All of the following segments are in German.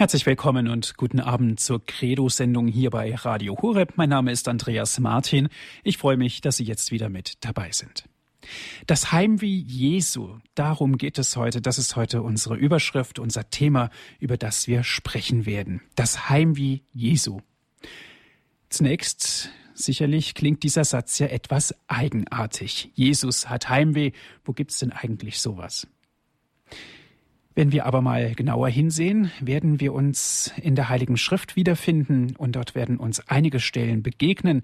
Herzlich willkommen und guten Abend zur Credo-Sendung hier bei Radio Horeb. Mein Name ist Andreas Martin. Ich freue mich, dass Sie jetzt wieder mit dabei sind. Das Heimweh Jesu, darum geht es heute. Das ist heute unsere Überschrift, unser Thema, über das wir sprechen werden. Das Heimweh Jesu. Zunächst Sicherlich klingt dieser Satz ja etwas eigenartig. Jesus hat Heimweh. Wo gibt's denn eigentlich sowas? Wenn wir aber mal genauer hinsehen, werden wir uns in der Heiligen Schrift wiederfinden und dort werden uns einige Stellen begegnen,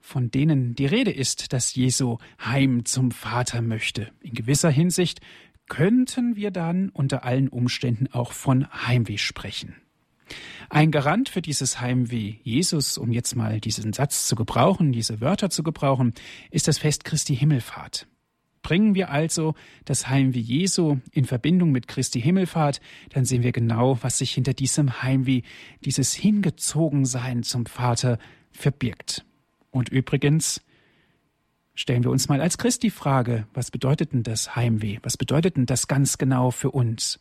von denen die Rede ist, dass Jesu heim zum Vater möchte. In gewisser Hinsicht könnten wir dann unter allen Umständen auch von Heimweh sprechen. Ein Garant für dieses Heimweh Jesus, um jetzt mal diesen Satz zu gebrauchen, diese Wörter zu gebrauchen, ist das Fest Christi Himmelfahrt. Bringen wir also das Heimweh Jesu in Verbindung mit Christi Himmelfahrt, dann sehen wir genau, was sich hinter diesem Heimweh, dieses Hingezogensein zum Vater verbirgt. Und übrigens stellen wir uns mal als Christ die Frage, was bedeutet denn das Heimweh? Was bedeutet denn das ganz genau für uns?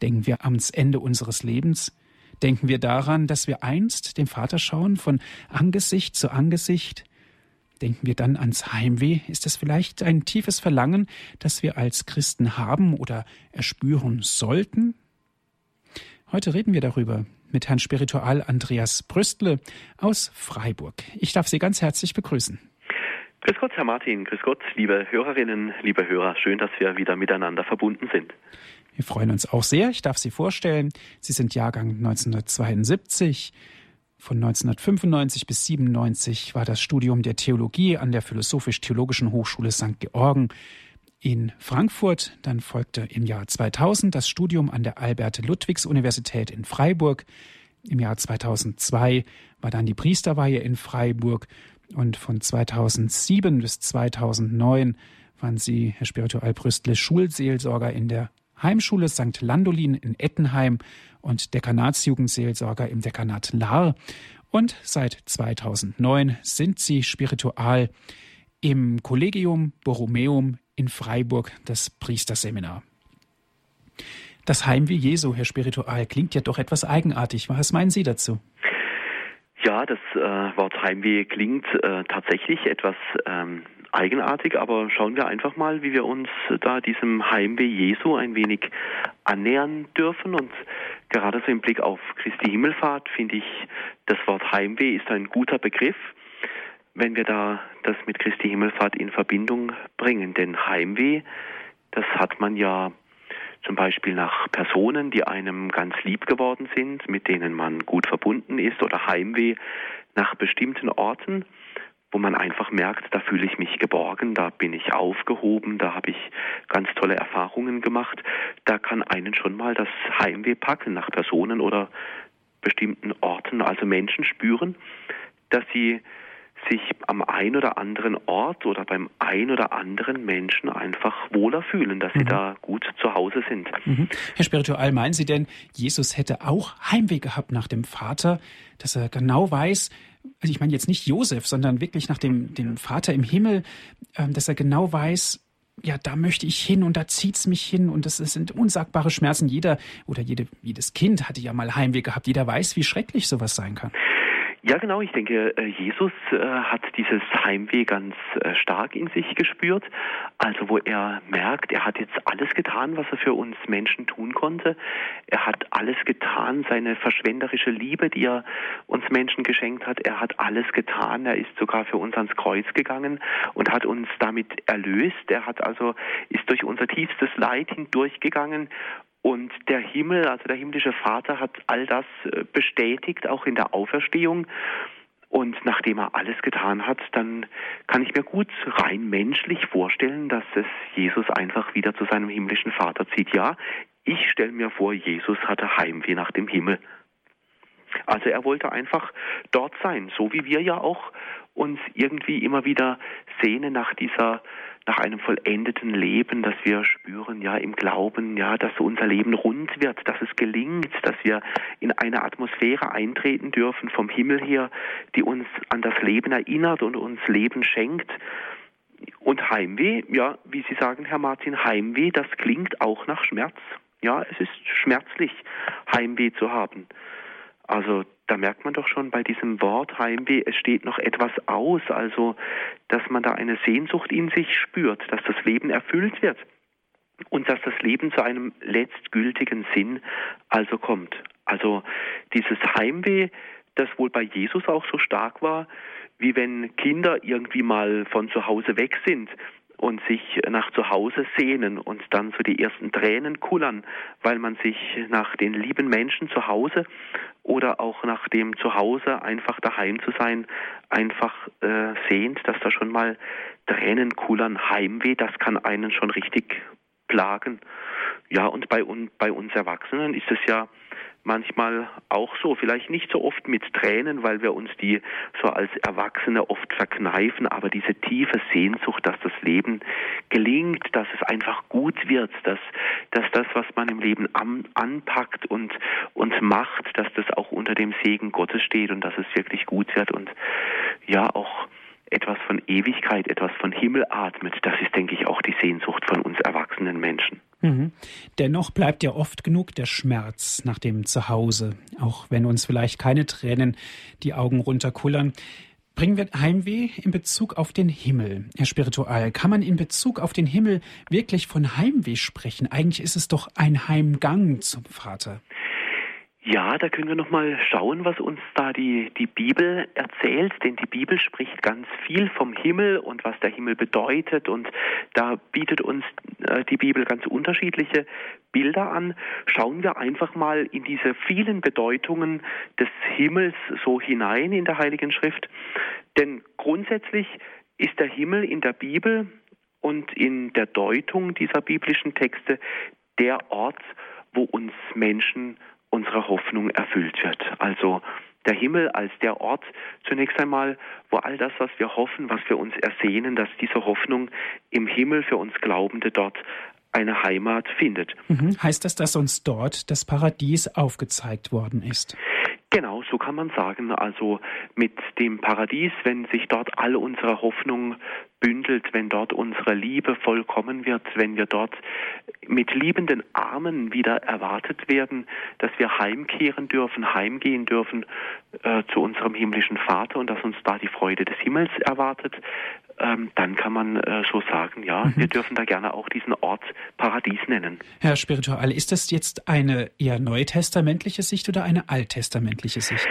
Denken wir ans Ende unseres Lebens? Denken wir daran, dass wir einst dem Vater schauen, von Angesicht zu Angesicht, Denken wir dann ans Heimweh? Ist es vielleicht ein tiefes Verlangen, das wir als Christen haben oder erspüren sollten? Heute reden wir darüber mit Herrn Spiritual Andreas Brüstle aus Freiburg. Ich darf Sie ganz herzlich begrüßen. Grüß Gott, Herr Martin. Grüß Gott, liebe Hörerinnen, liebe Hörer. Schön, dass wir wieder miteinander verbunden sind. Wir freuen uns auch sehr. Ich darf Sie vorstellen. Sie sind Jahrgang 1972. Von 1995 bis 97 war das Studium der Theologie an der Philosophisch-Theologischen Hochschule St. Georgen in Frankfurt. Dann folgte im Jahr 2000 das Studium an der Albert-Ludwigs-Universität in Freiburg. Im Jahr 2002 war dann die Priesterweihe in Freiburg und von 2007 bis 2009 waren Sie, Herr Spiritual Brüstle, Schulseelsorger in der Heimschule St. Landolin in Ettenheim und Dekanatsjugendseelsorger im Dekanat Lahr. Und seit 2009 sind sie spiritual im Collegium Borromeum in Freiburg, das Priesterseminar. Das Heimweh Jesu, Herr Spiritual, klingt ja doch etwas eigenartig. Was meinen Sie dazu? Ja, das äh, Wort Heimweh klingt äh, tatsächlich etwas ähm, eigenartig, aber schauen wir einfach mal, wie wir uns da diesem Heimweh Jesu ein wenig annähern dürfen. Und gerade so im Blick auf Christi Himmelfahrt finde ich, das Wort Heimweh ist ein guter Begriff, wenn wir da das mit Christi Himmelfahrt in Verbindung bringen. Denn Heimweh, das hat man ja zum Beispiel nach Personen, die einem ganz lieb geworden sind, mit denen man gut verbunden ist, oder Heimweh nach bestimmten Orten wo man einfach merkt, da fühle ich mich geborgen, da bin ich aufgehoben, da habe ich ganz tolle Erfahrungen gemacht. Da kann einen schon mal das Heimweh packen nach Personen oder bestimmten Orten, also Menschen spüren, dass sie sich am ein oder anderen Ort oder beim ein oder anderen Menschen einfach wohler fühlen, dass sie mhm. da gut zu Hause sind. Mhm. Herr Spiritual, meinen Sie denn, Jesus hätte auch Heimweh gehabt nach dem Vater, dass er genau weiß, also ich meine jetzt nicht Josef, sondern wirklich nach dem, dem Vater im Himmel, ähm, dass er genau weiß, ja, da möchte ich hin und da zieht's mich hin und das, das sind unsagbare Schmerzen. Jeder oder jede, jedes Kind hatte ja mal Heimweh gehabt. Jeder weiß, wie schrecklich sowas sein kann. Ja, genau. Ich denke, äh, Jesus äh, hat dieses Heimweh ganz äh, stark in sich gespürt. Also wo er merkt, er hat jetzt alles getan, was er für uns Menschen tun konnte. Er hat alles getan, seine verschwenderische Liebe, die er uns Menschen geschenkt hat. Er hat alles getan. Er ist sogar für uns ans Kreuz gegangen und hat uns damit erlöst. Er hat also, ist durch unser tiefstes Leid hindurchgegangen und der Himmel, also der himmlische Vater, hat all das äh, bestätigt, auch in der Auferstehung. Und nachdem er alles getan hat, dann kann ich mir gut rein menschlich vorstellen, dass es Jesus einfach wieder zu seinem himmlischen Vater zieht. Ja, ich stelle mir vor, Jesus hatte Heimweh nach dem Himmel. Also er wollte einfach dort sein, so wie wir ja auch uns irgendwie immer wieder sehnen nach dieser nach einem vollendeten Leben, dass wir spüren, ja, im Glauben, ja, dass unser Leben rund wird, dass es gelingt, dass wir in eine Atmosphäre eintreten dürfen vom Himmel her, die uns an das Leben erinnert und uns Leben schenkt. Und Heimweh, ja, wie Sie sagen, Herr Martin, Heimweh, das klingt auch nach Schmerz. Ja, es ist schmerzlich, Heimweh zu haben. Also da merkt man doch schon bei diesem Wort Heimweh, es steht noch etwas aus, also dass man da eine Sehnsucht in sich spürt, dass das Leben erfüllt wird und dass das Leben zu einem letztgültigen Sinn also kommt. Also dieses Heimweh, das wohl bei Jesus auch so stark war, wie wenn Kinder irgendwie mal von zu Hause weg sind und sich nach zu Hause sehnen und dann so die ersten Tränen kullern, weil man sich nach den lieben Menschen zu Hause oder auch nach dem Zuhause einfach daheim zu sein, einfach äh, sehnt, dass da schon mal Tränen kullern, Heimweh, das kann einen schon richtig plagen. Ja, und bei, un, bei uns Erwachsenen ist es ja manchmal auch so, vielleicht nicht so oft mit Tränen, weil wir uns die so als Erwachsene oft verkneifen, aber diese tiefe Sehnsucht, dass das Leben gelingt, dass es einfach gut wird, dass, dass das, was man im Leben an, anpackt und, und macht, dass das auch unter dem Segen Gottes steht und dass es wirklich gut wird und ja auch etwas von Ewigkeit, etwas von Himmel atmet, das ist, denke ich, auch die Sehnsucht von uns erwachsenen Menschen. Mhm. Dennoch bleibt ja oft genug der Schmerz nach dem Zuhause, auch wenn uns vielleicht keine Tränen die Augen runterkullern. Bringen wir Heimweh in Bezug auf den Himmel, Herr Spiritual. Kann man in Bezug auf den Himmel wirklich von Heimweh sprechen? Eigentlich ist es doch ein Heimgang zum Vater. Ja, da können wir noch mal schauen, was uns da die, die Bibel erzählt, denn die Bibel spricht ganz viel vom Himmel und was der Himmel bedeutet und da bietet uns äh, die Bibel ganz unterschiedliche Bilder an. Schauen wir einfach mal in diese vielen Bedeutungen des Himmels so hinein in der Heiligen Schrift, denn grundsätzlich ist der Himmel in der Bibel und in der Deutung dieser biblischen Texte der Ort, wo uns Menschen unsere Hoffnung erfüllt wird. Also der Himmel als der Ort zunächst einmal, wo all das, was wir hoffen, was wir uns ersehnen, dass diese Hoffnung im Himmel für uns Glaubende dort eine Heimat findet. Mhm. Heißt das, dass uns dort das Paradies aufgezeigt worden ist? Genau, so kann man sagen. Also mit dem Paradies, wenn sich dort all unsere Hoffnung bündelt, wenn dort unsere Liebe vollkommen wird, wenn wir dort mit liebenden Armen wieder erwartet werden, dass wir heimkehren dürfen, heimgehen dürfen äh, zu unserem himmlischen Vater und dass uns da die Freude des Himmels erwartet, ähm, dann kann man äh, so sagen, ja, mhm. wir dürfen da gerne auch diesen Ort Paradies nennen. Herr Spiritual, ist das jetzt eine eher neutestamentliche Sicht oder eine alttestamentliche Sicht?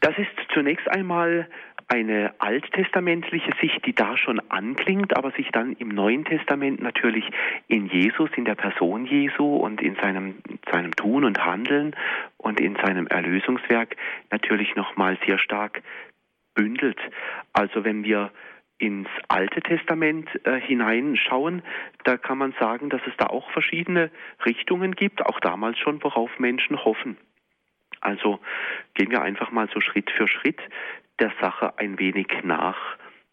Das ist zunächst einmal eine alttestamentliche Sicht, die da schon anklingt, aber sich dann im Neuen Testament natürlich in Jesus, in der Person Jesu und in seinem, seinem Tun und Handeln und in seinem Erlösungswerk natürlich nochmal sehr stark bündelt. Also wenn wir ins Alte Testament äh, hineinschauen, da kann man sagen, dass es da auch verschiedene Richtungen gibt, auch damals schon, worauf Menschen hoffen. Also gehen wir einfach mal so Schritt für Schritt der Sache ein wenig nach.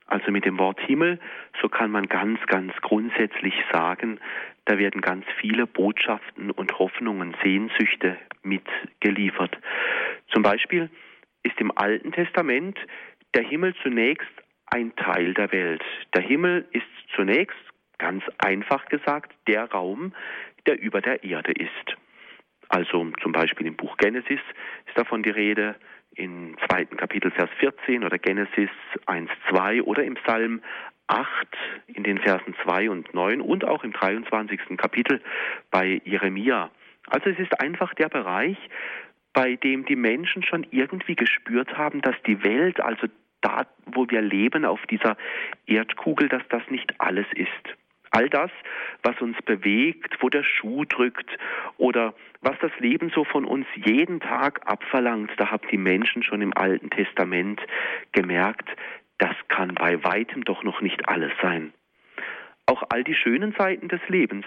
Also mit dem Wort Himmel, so kann man ganz, ganz grundsätzlich sagen, da werden ganz viele Botschaften und Hoffnungen, Sehnsüchte mitgeliefert. Zum Beispiel ist im Alten Testament der Himmel zunächst ein Teil der Welt. Der Himmel ist zunächst, ganz einfach gesagt, der Raum, der über der Erde ist. Also zum Beispiel im Buch Genesis ist davon die Rede, im zweiten Kapitel Vers 14 oder Genesis 1, 2 oder im Psalm 8 in den Versen 2 und 9 und auch im 23. Kapitel bei Jeremia. Also es ist einfach der Bereich, bei dem die Menschen schon irgendwie gespürt haben, dass die Welt, also da, wo wir leben auf dieser Erdkugel, dass das nicht alles ist. All das, was uns bewegt, wo der Schuh drückt oder was das Leben so von uns jeden Tag abverlangt, da haben die Menschen schon im Alten Testament gemerkt, das kann bei weitem doch noch nicht alles sein. Auch all die schönen Seiten des Lebens,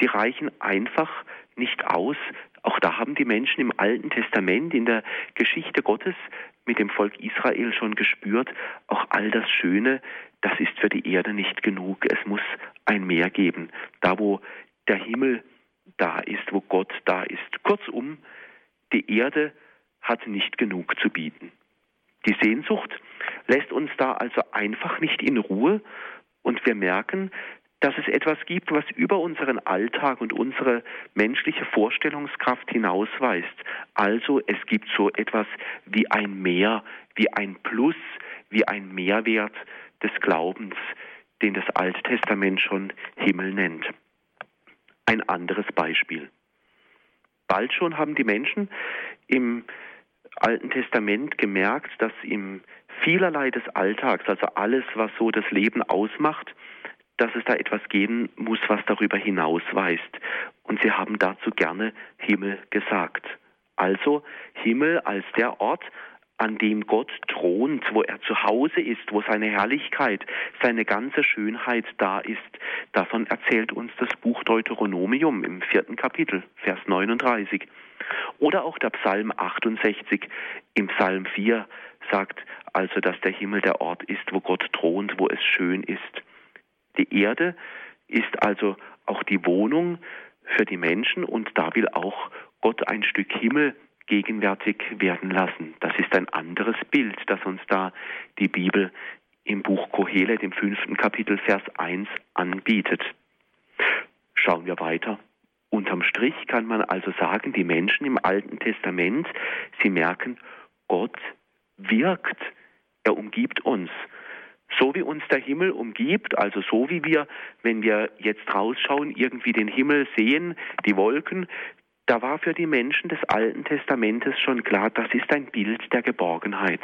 die reichen einfach nicht aus. Auch da haben die Menschen im Alten Testament, in der Geschichte Gottes mit dem Volk Israel schon gespürt, auch all das Schöne, das ist für die Erde nicht genug. Es muss ein Meer geben, da wo der Himmel da ist, wo Gott da ist. Kurzum, die Erde hat nicht genug zu bieten. Die Sehnsucht lässt uns da also einfach nicht in Ruhe und wir merken, dass es etwas gibt, was über unseren Alltag und unsere menschliche Vorstellungskraft hinausweist. Also es gibt so etwas wie ein Mehr, wie ein Plus, wie ein Mehrwert des Glaubens, den das Alte Testament schon Himmel nennt. Ein anderes Beispiel. Bald schon haben die Menschen im Alten Testament gemerkt, dass im vielerlei des Alltags, also alles, was so das Leben ausmacht, dass es da etwas geben muss, was darüber hinausweist. Und sie haben dazu gerne Himmel gesagt. Also Himmel als der Ort, an dem Gott thront, wo er zu Hause ist, wo seine Herrlichkeit, seine ganze Schönheit da ist. Davon erzählt uns das Buch Deuteronomium im vierten Kapitel, Vers 39. Oder auch der Psalm 68 im Psalm 4 sagt also, dass der Himmel der Ort ist, wo Gott thront, wo es schön ist. Die Erde ist also auch die Wohnung für die Menschen und da will auch Gott ein Stück Himmel gegenwärtig werden lassen. Das ist ein anderes Bild, das uns da die Bibel im Buch Kohelet im fünften Kapitel Vers 1 anbietet. Schauen wir weiter. Unterm Strich kann man also sagen, die Menschen im Alten Testament, sie merken, Gott wirkt, er umgibt uns. So wie uns der Himmel umgibt, also so wie wir, wenn wir jetzt rausschauen, irgendwie den Himmel sehen, die Wolken, da war für die Menschen des Alten Testamentes schon klar, das ist ein Bild der Geborgenheit.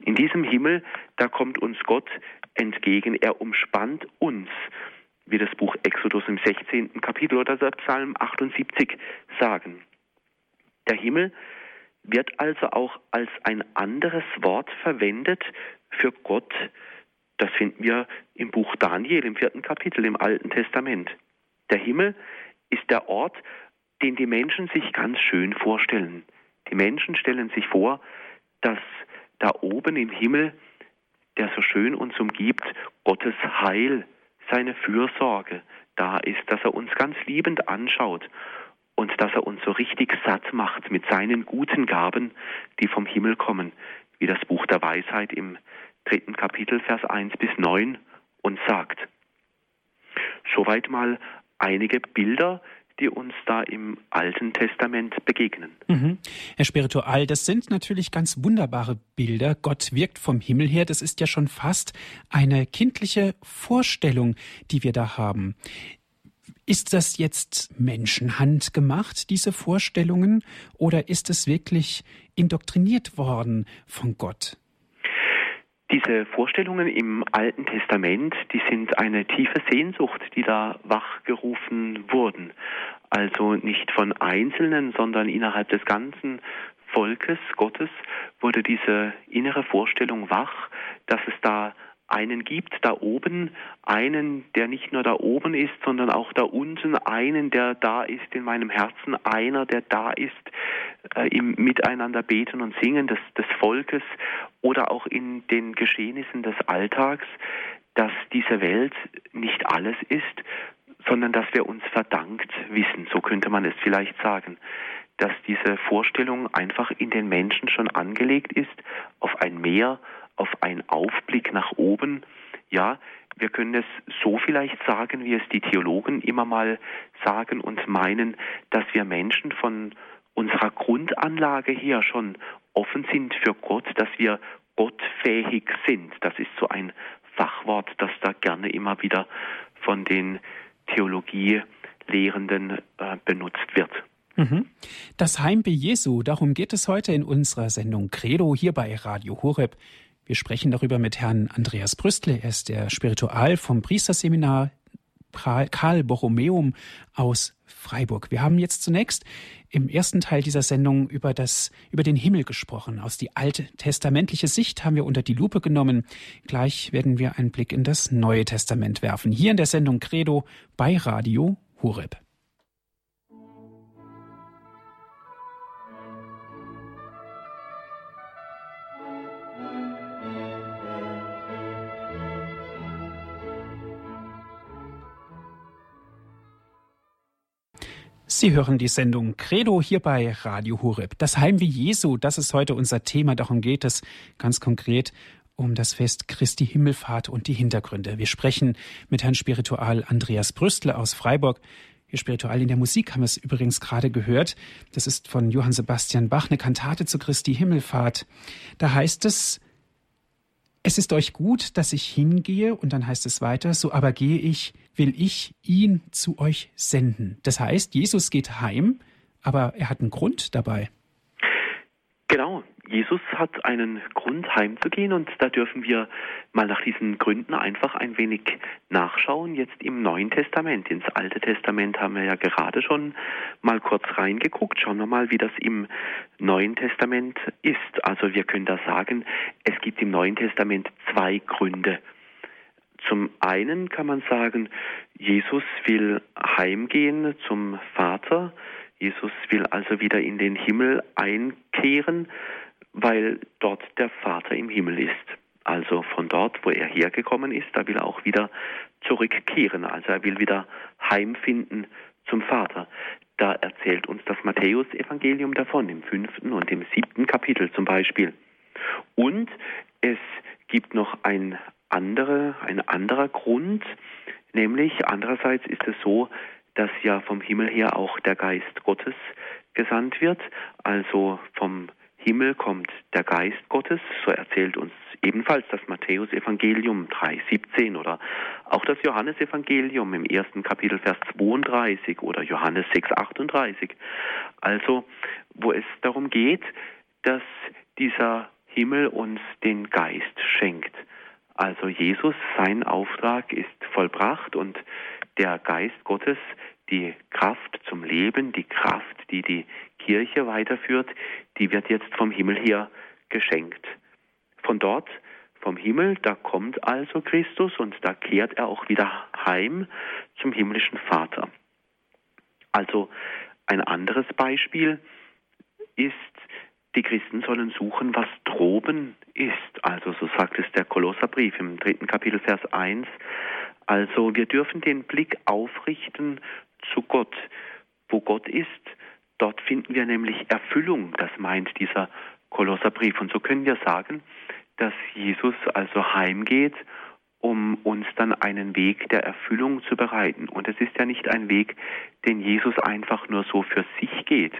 In diesem Himmel, da kommt uns Gott entgegen, er umspannt uns, wie das Buch Exodus im 16. Kapitel oder der Psalm 78 sagen. Der Himmel wird also auch als ein anderes Wort verwendet für Gott. Das finden wir im Buch Daniel im vierten Kapitel im Alten Testament. Der Himmel ist der Ort, den die Menschen sich ganz schön vorstellen. Die Menschen stellen sich vor, dass da oben im Himmel, der so schön uns umgibt, Gottes Heil, seine Fürsorge da ist, dass er uns ganz liebend anschaut und dass er uns so richtig satt macht mit seinen guten Gaben, die vom Himmel kommen, wie das Buch der Weisheit im dritten Kapitel, Vers 1 bis 9 uns sagt. Soweit mal einige Bilder, die uns da im Alten Testament begegnen. Mhm. Herr Spiritual, das sind natürlich ganz wunderbare Bilder. Gott wirkt vom Himmel her. Das ist ja schon fast eine kindliche Vorstellung, die wir da haben. Ist das jetzt Menschenhand gemacht, diese Vorstellungen, oder ist es wirklich indoktriniert worden von Gott? Diese Vorstellungen im Alten Testament, die sind eine tiefe Sehnsucht, die da wachgerufen wurden. Also nicht von Einzelnen, sondern innerhalb des ganzen Volkes Gottes wurde diese innere Vorstellung wach, dass es da einen gibt da oben, einen, der nicht nur da oben ist, sondern auch da unten, einen, der da ist in meinem Herzen, einer, der da ist äh, im Miteinander beten und singen des, des Volkes oder auch in den Geschehnissen des Alltags, dass diese Welt nicht alles ist, sondern dass wir uns verdankt wissen, so könnte man es vielleicht sagen, dass diese Vorstellung einfach in den Menschen schon angelegt ist, auf ein Meer, auf einen Aufblick nach oben. Ja, wir können es so vielleicht sagen, wie es die Theologen immer mal sagen und meinen, dass wir Menschen von unserer Grundanlage her schon offen sind für Gott, dass wir gottfähig sind. Das ist so ein Fachwort, das da gerne immer wieder von den Theologielehrenden äh, benutzt wird. Mhm. Das Heimweh Jesu, darum geht es heute in unserer Sendung Credo hier bei Radio Horeb. Wir sprechen darüber mit Herrn Andreas Brüstle. Er ist der Spiritual vom Priesterseminar Karl Borromeum aus Freiburg. Wir haben jetzt zunächst im ersten Teil dieser Sendung über das, über den Himmel gesprochen. Aus die alte testamentliche Sicht haben wir unter die Lupe genommen. Gleich werden wir einen Blick in das Neue Testament werfen. Hier in der Sendung Credo bei Radio Horeb. Sie hören die Sendung Credo hier bei Radio Horeb. Das Heimweh Jesu, das ist heute unser Thema. Darum geht es ganz konkret um das Fest Christi Himmelfahrt und die Hintergründe. Wir sprechen mit Herrn Spiritual Andreas Brüstle aus Freiburg. Ihr Spiritual in der Musik haben wir es übrigens gerade gehört. Das ist von Johann Sebastian Bach, eine Kantate zu Christi Himmelfahrt. Da heißt es, es ist euch gut, dass ich hingehe, und dann heißt es weiter, so aber gehe ich, will ich ihn zu euch senden. Das heißt, Jesus geht heim, aber er hat einen Grund dabei. Genau, Jesus hat einen Grund heimzugehen und da dürfen wir mal nach diesen Gründen einfach ein wenig nachschauen. Jetzt im Neuen Testament, ins Alte Testament haben wir ja gerade schon mal kurz reingeguckt. Schauen wir mal, wie das im Neuen Testament ist. Also wir können da sagen, es gibt im Neuen Testament zwei Gründe. Zum einen kann man sagen, Jesus will heimgehen zum Vater. Jesus will also wieder in den Himmel einkehren weil dort der Vater im Himmel ist. Also von dort, wo er hergekommen ist, da will er auch wieder zurückkehren. Also er will wieder heimfinden zum Vater. Da erzählt uns das Matthäus-Evangelium davon, im fünften und im siebten Kapitel zum Beispiel. Und es gibt noch ein, andere, ein anderer Grund, nämlich andererseits ist es so, dass ja vom Himmel her auch der Geist Gottes gesandt wird, also vom Himmel kommt der Geist Gottes, so erzählt uns ebenfalls das Matthäus-Evangelium 3,17 oder auch das Johannesevangelium im ersten Kapitel Vers 32 oder Johannes 6,38. Also, wo es darum geht, dass dieser Himmel uns den Geist schenkt. Also Jesus, sein Auftrag ist vollbracht und der Geist Gottes, die Kraft zum Leben, die Kraft, die die Kirche weiterführt, die wird jetzt vom Himmel her geschenkt. Von dort, vom Himmel, da kommt also Christus und da kehrt er auch wieder heim zum himmlischen Vater. Also ein anderes Beispiel ist, die Christen sollen suchen, was droben ist. Also so sagt es der Kolosserbrief im dritten Kapitel Vers 1. Also wir dürfen den Blick aufrichten zu Gott. Wo Gott ist, Dort finden wir nämlich Erfüllung, das meint dieser Kolosserbrief. Und so können wir sagen, dass Jesus also heimgeht, um uns dann einen Weg der Erfüllung zu bereiten. Und es ist ja nicht ein Weg, den Jesus einfach nur so für sich geht,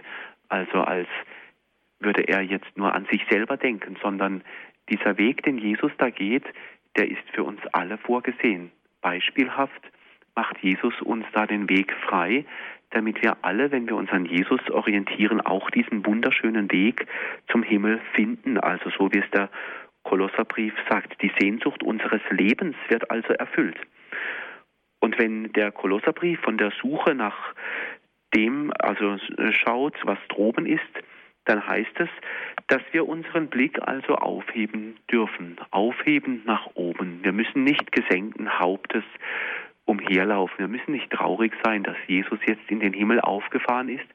also als würde er jetzt nur an sich selber denken, sondern dieser Weg, den Jesus da geht, der ist für uns alle vorgesehen. Beispielhaft macht Jesus uns da den Weg frei, damit wir alle, wenn wir uns an Jesus orientieren, auch diesen wunderschönen Weg zum Himmel finden. Also so wie es der Kolosserbrief sagt, die Sehnsucht unseres Lebens wird also erfüllt. Und wenn der Kolosserbrief von der Suche nach dem also schaut, was droben ist, dann heißt es, dass wir unseren Blick also aufheben dürfen, aufheben nach oben. Wir müssen nicht gesenkten Hauptes umherlaufen. Wir müssen nicht traurig sein, dass Jesus jetzt in den Himmel aufgefahren ist,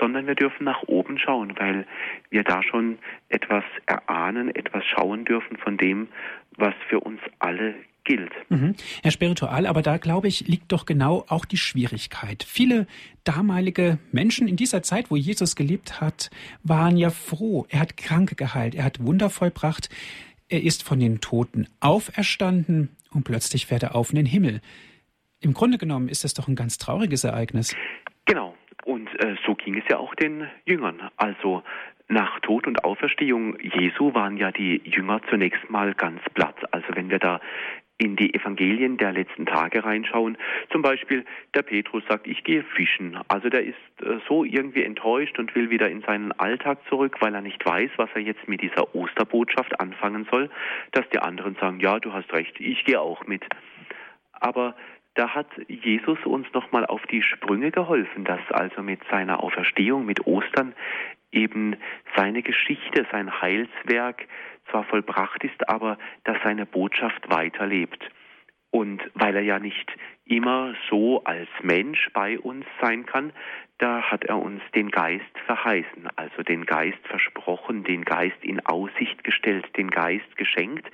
sondern wir dürfen nach oben schauen, weil wir da schon etwas erahnen, etwas schauen dürfen von dem, was für uns alle gilt. Mhm. Herr Spiritual, aber da glaube ich, liegt doch genau auch die Schwierigkeit. Viele damalige Menschen in dieser Zeit, wo Jesus gelebt hat, waren ja froh. Er hat Kranke geheilt, er hat Wunder vollbracht, er ist von den Toten auferstanden und plötzlich fährt er auf in den Himmel. Im Grunde genommen ist das doch ein ganz trauriges Ereignis. Genau. Und äh, so ging es ja auch den Jüngern. Also nach Tod und Auferstehung Jesu waren ja die Jünger zunächst mal ganz platt. Also wenn wir da in die Evangelien der letzten Tage reinschauen, zum Beispiel der Petrus sagt, ich gehe fischen. Also der ist äh, so irgendwie enttäuscht und will wieder in seinen Alltag zurück, weil er nicht weiß, was er jetzt mit dieser Osterbotschaft anfangen soll, dass die anderen sagen, ja, du hast recht, ich gehe auch mit. Aber da hat Jesus uns nochmal auf die Sprünge geholfen, dass also mit seiner Auferstehung, mit Ostern eben seine Geschichte, sein Heilswerk zwar vollbracht ist, aber dass seine Botschaft weiterlebt. Und weil er ja nicht immer so als Mensch bei uns sein kann, da hat er uns den Geist verheißen, also den Geist versprochen, den Geist in Aussicht gestellt, den Geist geschenkt,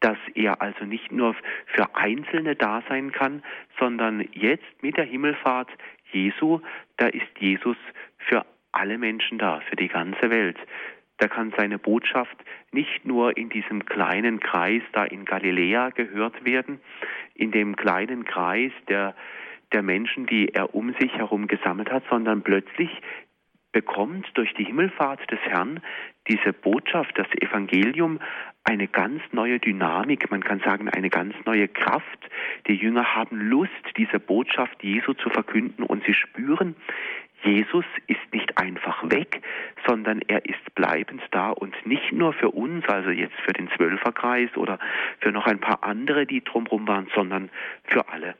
dass er also nicht nur für Einzelne da sein kann, sondern jetzt mit der Himmelfahrt Jesu, da ist Jesus für alle Menschen da, für die ganze Welt. Der kann seine Botschaft nicht nur in diesem kleinen Kreis da in Galiläa gehört werden, in dem kleinen Kreis der, der Menschen, die er um sich herum gesammelt hat, sondern plötzlich bekommt durch die Himmelfahrt des Herrn diese Botschaft, das Evangelium, eine ganz neue Dynamik, man kann sagen eine ganz neue Kraft. Die Jünger haben Lust, diese Botschaft Jesu zu verkünden und sie spüren, Jesus ist nicht einfach weg, sondern er ist bleibend da und nicht nur für uns, also jetzt für den Zwölferkreis oder für noch ein paar andere, die drumherum waren, sondern für alle.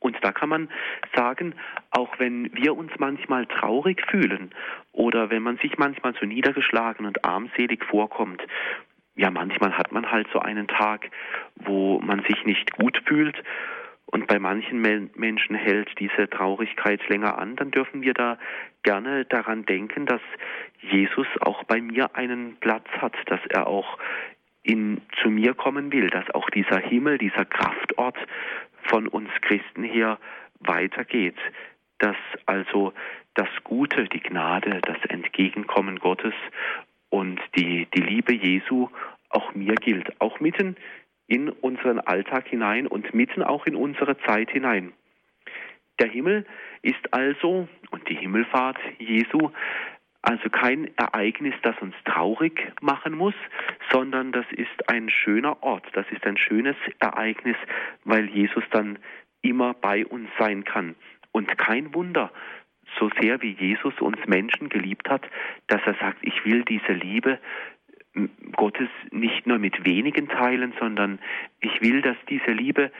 Und da kann man sagen, auch wenn wir uns manchmal traurig fühlen oder wenn man sich manchmal so niedergeschlagen und armselig vorkommt, ja, manchmal hat man halt so einen Tag, wo man sich nicht gut fühlt und bei manchen Menschen hält diese Traurigkeit länger an, dann dürfen wir da gerne daran denken, dass Jesus auch bei mir einen Platz hat, dass er auch in, zu mir kommen will, dass auch dieser Himmel, dieser Kraftort von uns Christen her weitergeht, dass also das Gute, die Gnade, das Entgegenkommen Gottes und die, die Liebe Jesu auch mir gilt, auch mitten in unseren Alltag hinein und mitten auch in unsere Zeit hinein. Der Himmel ist also, und die Himmelfahrt Jesu, also kein Ereignis, das uns traurig machen muss, sondern das ist ein schöner Ort, das ist ein schönes Ereignis, weil Jesus dann immer bei uns sein kann. Und kein Wunder, so sehr wie Jesus uns Menschen geliebt hat, dass er sagt, ich will diese Liebe Gottes nicht nur mit wenigen teilen, sondern ich will, dass diese Liebe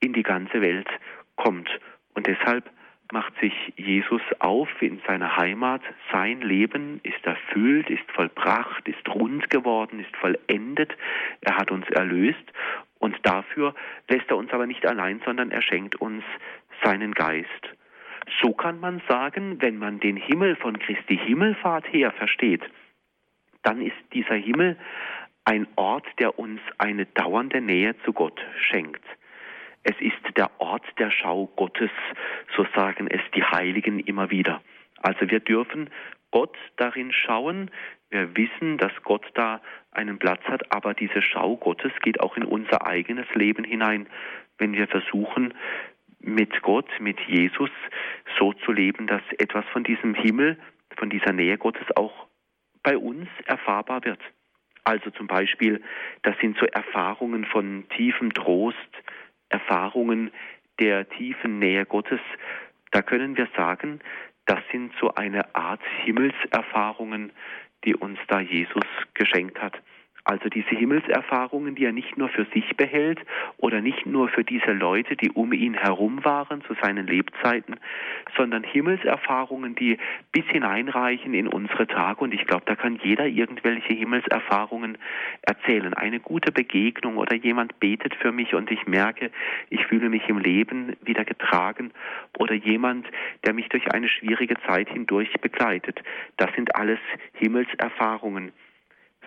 in die ganze Welt kommt. Und deshalb macht sich Jesus auf in seiner Heimat. Sein Leben ist erfüllt, ist vollbracht, ist rund geworden, ist vollendet. Er hat uns erlöst und dafür lässt er uns aber nicht allein, sondern er schenkt uns seinen Geist. So kann man sagen, wenn man den Himmel von Christi Himmelfahrt her versteht, dann ist dieser Himmel ein Ort, der uns eine dauernde Nähe zu Gott schenkt. Es ist der Ort der Schau Gottes, so sagen es die Heiligen immer wieder. Also wir dürfen Gott darin schauen. Wir wissen, dass Gott da einen Platz hat, aber diese Schau Gottes geht auch in unser eigenes Leben hinein, wenn wir versuchen, mit Gott, mit Jesus so zu leben, dass etwas von diesem Himmel, von dieser Nähe Gottes auch bei uns erfahrbar wird. Also zum Beispiel, das sind so Erfahrungen von tiefem Trost, Erfahrungen der tiefen Nähe Gottes. Da können wir sagen, das sind so eine Art Himmelserfahrungen, die uns da Jesus geschenkt hat. Also diese Himmelserfahrungen, die er nicht nur für sich behält oder nicht nur für diese Leute, die um ihn herum waren zu seinen Lebzeiten, sondern Himmelserfahrungen, die bis hineinreichen in unsere Tage. Und ich glaube, da kann jeder irgendwelche Himmelserfahrungen erzählen. Eine gute Begegnung oder jemand betet für mich und ich merke, ich fühle mich im Leben wieder getragen oder jemand, der mich durch eine schwierige Zeit hindurch begleitet. Das sind alles Himmelserfahrungen.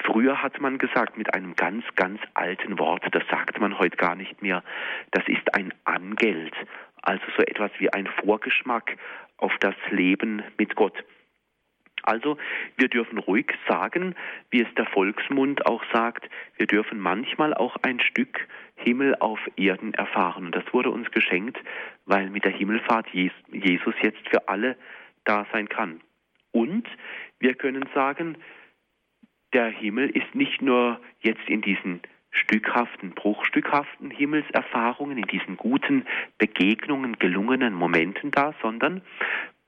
Früher hat man gesagt mit einem ganz, ganz alten Wort, das sagt man heute gar nicht mehr, das ist ein Angeld, also so etwas wie ein Vorgeschmack auf das Leben mit Gott. Also wir dürfen ruhig sagen, wie es der Volksmund auch sagt, wir dürfen manchmal auch ein Stück Himmel auf Erden erfahren. Und das wurde uns geschenkt, weil mit der Himmelfahrt Jesus jetzt für alle da sein kann. Und wir können sagen, der Himmel ist nicht nur jetzt in diesen stückhaften, bruchstückhaften Himmelserfahrungen, in diesen guten Begegnungen, gelungenen Momenten da, sondern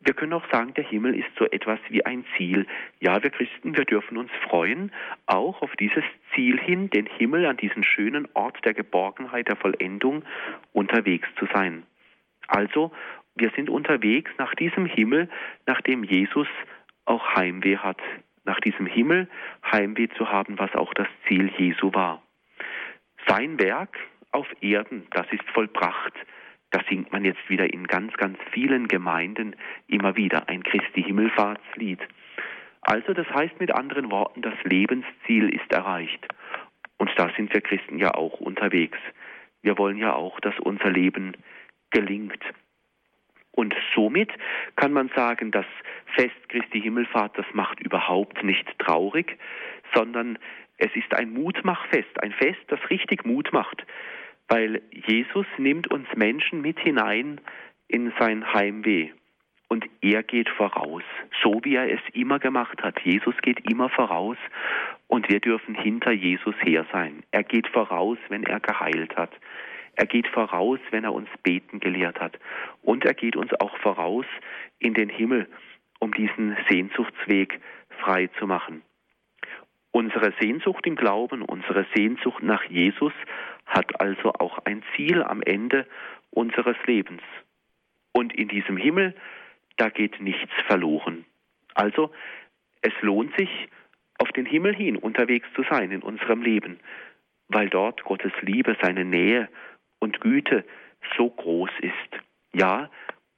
wir können auch sagen, der Himmel ist so etwas wie ein Ziel. Ja, wir Christen, wir dürfen uns freuen, auch auf dieses Ziel hin, den Himmel an diesen schönen Ort der Geborgenheit, der Vollendung unterwegs zu sein. Also, wir sind unterwegs nach diesem Himmel, nach dem Jesus auch Heimweh hat nach diesem Himmel Heimweh zu haben, was auch das Ziel Jesu war. Sein Werk auf Erden, das ist vollbracht. Das singt man jetzt wieder in ganz, ganz vielen Gemeinden immer wieder, ein Christi Himmelfahrtslied. Also das heißt mit anderen Worten, das Lebensziel ist erreicht. Und da sind wir Christen ja auch unterwegs. Wir wollen ja auch, dass unser Leben gelingt. Somit kann man sagen, das Fest Christi Himmelfahrt, das macht überhaupt nicht traurig, sondern es ist ein Mutmachfest, ein Fest, das richtig Mut macht, weil Jesus nimmt uns Menschen mit hinein in sein Heimweh. Und er geht voraus, so wie er es immer gemacht hat. Jesus geht immer voraus und wir dürfen hinter Jesus her sein. Er geht voraus, wenn er geheilt hat. Er geht voraus, wenn er uns beten gelehrt hat. Und er geht uns auch voraus in den Himmel, um diesen Sehnsuchtsweg frei zu machen. Unsere Sehnsucht im Glauben, unsere Sehnsucht nach Jesus hat also auch ein Ziel am Ende unseres Lebens. Und in diesem Himmel, da geht nichts verloren. Also, es lohnt sich, auf den Himmel hin unterwegs zu sein in unserem Leben, weil dort Gottes Liebe, seine Nähe und Güte so groß ist. Ja,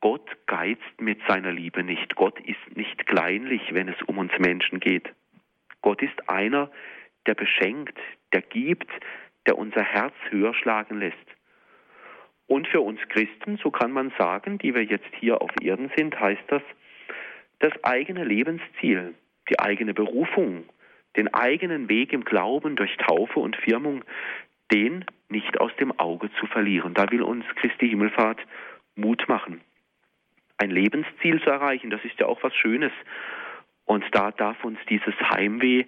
Gott geizt mit seiner Liebe nicht. Gott ist nicht kleinlich, wenn es um uns Menschen geht. Gott ist einer, der beschenkt, der gibt, der unser Herz höher schlagen lässt. Und für uns Christen, so kann man sagen, die wir jetzt hier auf Erden sind, heißt das, das eigene Lebensziel, die eigene Berufung, den eigenen Weg im Glauben durch Taufe und Firmung, den nicht aus dem Auge zu verlieren. Da will uns Christi Himmelfahrt Mut machen. Ein Lebensziel zu erreichen, das ist ja auch was Schönes. Und da darf uns dieses Heimweh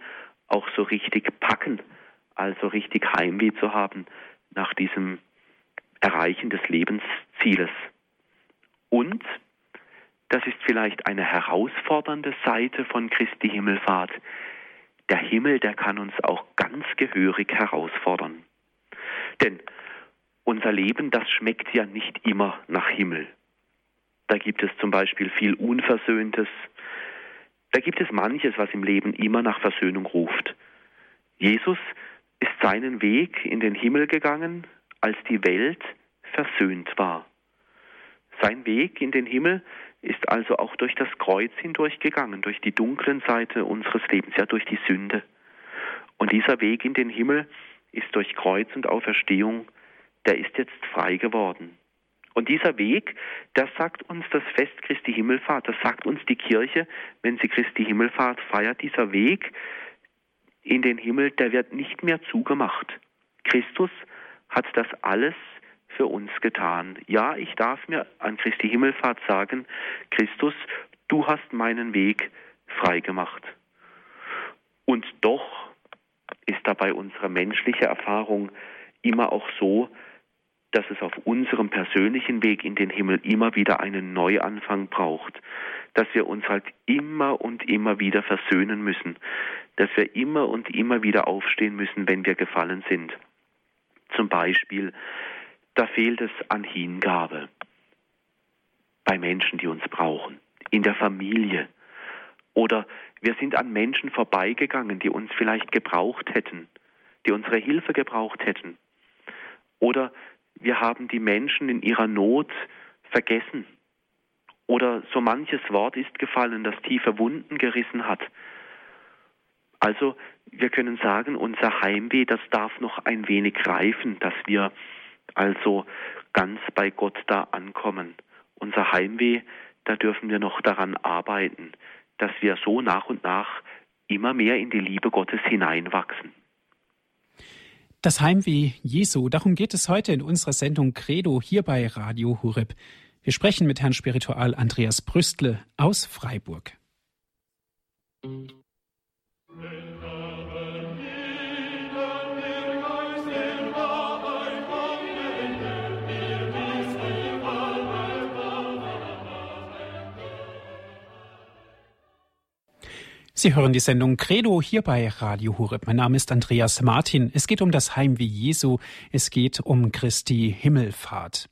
auch so richtig packen, also richtig Heimweh zu haben nach diesem Erreichen des Lebenszieles. Und das ist vielleicht eine herausfordernde Seite von Christi Himmelfahrt. Der Himmel, der kann uns auch ganz gehörig herausfordern. Denn unser Leben, das schmeckt ja nicht immer nach Himmel. Da gibt es zum Beispiel viel Unversöhntes, da gibt es manches, was im Leben immer nach Versöhnung ruft. Jesus ist seinen Weg in den Himmel gegangen, als die Welt versöhnt war. Sein Weg in den Himmel ist also auch durch das Kreuz hindurchgegangen, durch die dunklen Seite unseres Lebens, ja durch die Sünde. Und dieser Weg in den Himmel ist durch Kreuz und Auferstehung, der ist jetzt frei geworden. Und dieser Weg, das sagt uns das Fest Christi Himmelfahrt, das sagt uns die Kirche, wenn sie Christi Himmelfahrt feiert, dieser Weg in den Himmel, der wird nicht mehr zugemacht. Christus hat das alles für uns getan. Ja, ich darf mir an Christi Himmelfahrt sagen, Christus, du hast meinen Weg freigemacht. Und doch ist dabei unsere menschliche Erfahrung immer auch so, dass es auf unserem persönlichen Weg in den Himmel immer wieder einen Neuanfang braucht, dass wir uns halt immer und immer wieder versöhnen müssen, dass wir immer und immer wieder aufstehen müssen, wenn wir gefallen sind. Zum Beispiel, da fehlt es an Hingabe bei Menschen, die uns brauchen, in der Familie. Oder wir sind an Menschen vorbeigegangen, die uns vielleicht gebraucht hätten, die unsere Hilfe gebraucht hätten. Oder wir haben die Menschen in ihrer Not vergessen. Oder so manches Wort ist gefallen, das tiefe Wunden gerissen hat. Also wir können sagen, unser Heimweh, das darf noch ein wenig reifen, dass wir also ganz bei Gott da ankommen. Unser Heimweh, da dürfen wir noch daran arbeiten, dass wir so nach und nach immer mehr in die Liebe Gottes hineinwachsen. Das Heimweh Jesu, darum geht es heute in unserer Sendung Credo hier bei Radio Hureb. Wir sprechen mit Herrn Spiritual Andreas Brüstle aus Freiburg. Musik Sie hören die Sendung Credo hier bei Radio Horeb. Mein Name ist Andreas Martin. Es geht um das Heimweh Jesu. Es geht um Christi Himmelfahrt.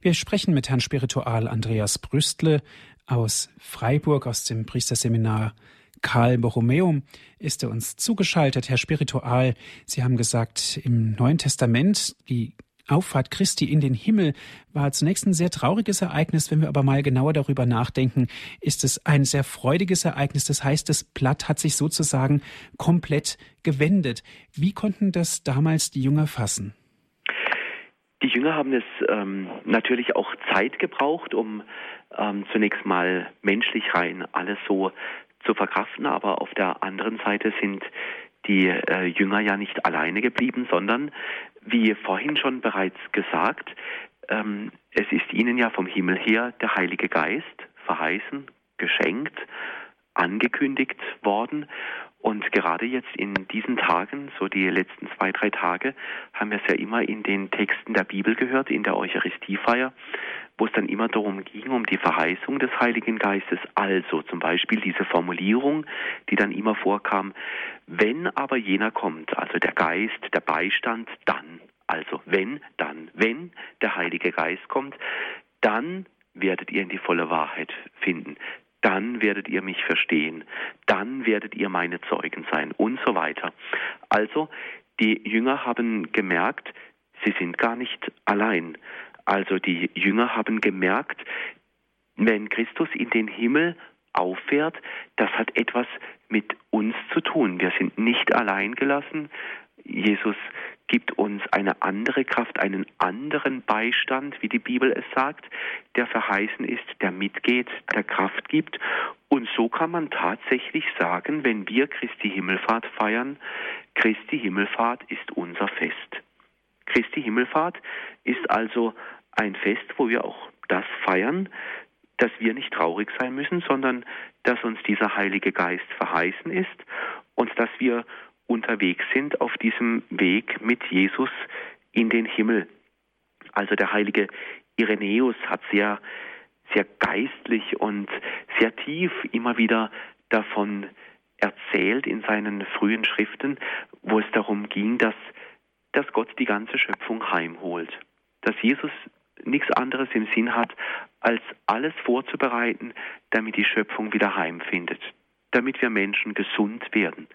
Wir sprechen mit Herrn Spiritual Andreas Brüstle aus Freiburg, aus dem Priesterseminar Karl Borromeum ist er uns zugeschaltet. Herr Spiritual, Sie haben gesagt, im Neuen Testament, die Auffahrt Christi in den Himmel war zunächst ein sehr trauriges Ereignis. Wenn wir aber mal genauer darüber nachdenken, ist es ein sehr freudiges Ereignis. Das heißt, das Blatt hat sich sozusagen komplett gewendet. Wie konnten das damals die Jünger fassen? Die Jünger haben es ähm, natürlich auch Zeit gebraucht, um ähm, zunächst mal menschlich rein alles so zu verkraften, aber auf der anderen Seite sind die äh, Jünger ja nicht alleine geblieben, sondern wie vorhin schon bereits gesagt, ähm, es ist ihnen ja vom Himmel her der Heilige Geist verheißen, geschenkt, angekündigt worden. Und gerade jetzt in diesen Tagen, so die letzten zwei, drei Tage, haben wir es ja immer in den Texten der Bibel gehört, in der Eucharistiefeier, wo es dann immer darum ging, um die Verheißung des Heiligen Geistes. Also zum Beispiel diese Formulierung, die dann immer vorkam, wenn aber jener kommt, also der Geist, der Beistand, dann. Also wenn, dann, wenn der Heilige Geist kommt, dann werdet ihr in die volle Wahrheit finden dann werdet ihr mich verstehen, dann werdet ihr meine Zeugen sein und so weiter. Also die Jünger haben gemerkt, sie sind gar nicht allein. Also die Jünger haben gemerkt, wenn Christus in den Himmel auffährt, das hat etwas mit uns zu tun. Wir sind nicht allein gelassen. Jesus gibt uns eine andere Kraft, einen anderen Beistand, wie die Bibel es sagt, der verheißen ist, der mitgeht, der Kraft gibt. Und so kann man tatsächlich sagen, wenn wir Christi Himmelfahrt feiern, Christi Himmelfahrt ist unser Fest. Christi Himmelfahrt ist also ein Fest, wo wir auch das feiern, dass wir nicht traurig sein müssen, sondern dass uns dieser Heilige Geist verheißen ist und dass wir unterwegs sind auf diesem Weg mit Jesus in den Himmel. Also der heilige Irenäus hat sehr, sehr geistlich und sehr tief immer wieder davon erzählt in seinen frühen Schriften, wo es darum ging, dass, dass Gott die ganze Schöpfung heimholt. Dass Jesus nichts anderes im Sinn hat, als alles vorzubereiten, damit die Schöpfung wieder heimfindet damit wir Menschen gesund werden,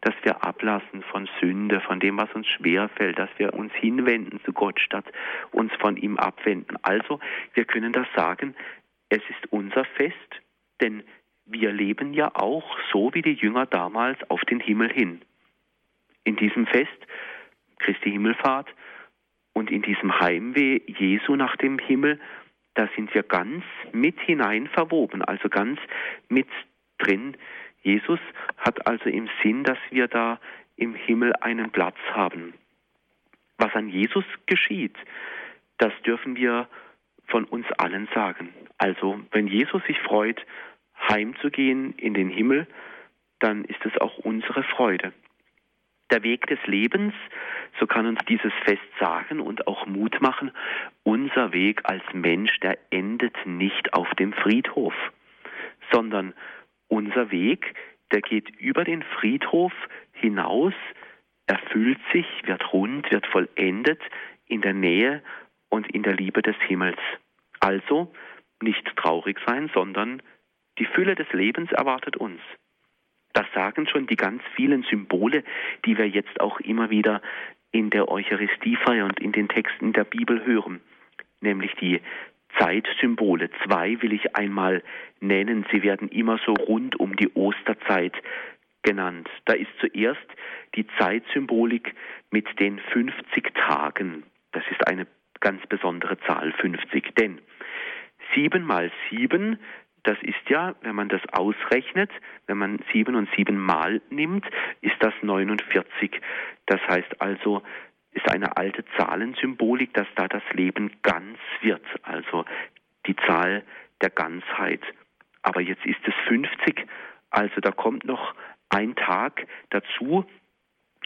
dass wir ablassen von Sünde, von dem, was uns schwerfällt, dass wir uns hinwenden zu Gott, statt uns von ihm abwenden. Also, wir können das sagen, es ist unser Fest, denn wir leben ja auch so wie die Jünger damals auf den Himmel hin. In diesem Fest, Christi Himmelfahrt, und in diesem Heimweh Jesu nach dem Himmel, da sind wir ganz mit hinein verwoben, also ganz mit drin. Jesus hat also im Sinn, dass wir da im Himmel einen Platz haben. Was an Jesus geschieht, das dürfen wir von uns allen sagen. Also, wenn Jesus sich freut, heimzugehen in den Himmel, dann ist es auch unsere Freude. Der Weg des Lebens, so kann uns dieses Fest sagen und auch Mut machen, unser Weg als Mensch, der endet nicht auf dem Friedhof, sondern unser Weg, der geht über den Friedhof hinaus, erfüllt sich, wird rund, wird vollendet in der Nähe und in der Liebe des Himmels. Also nicht traurig sein, sondern die Fülle des Lebens erwartet uns. Das sagen schon die ganz vielen Symbole, die wir jetzt auch immer wieder in der Eucharistiefeier und in den Texten der Bibel hören, nämlich die Zeitsymbole. Zwei will ich einmal nennen. Sie werden immer so rund um die Osterzeit genannt. Da ist zuerst die Zeitsymbolik mit den 50 Tagen. Das ist eine ganz besondere Zahl, 50. Denn sieben mal sieben, das ist ja, wenn man das ausrechnet, wenn man sieben und sieben mal nimmt, ist das 49. Das heißt also, ist eine alte Zahlensymbolik, dass da das Leben ganz wird, also die Zahl der Ganzheit. Aber jetzt ist es 50, also da kommt noch ein Tag dazu,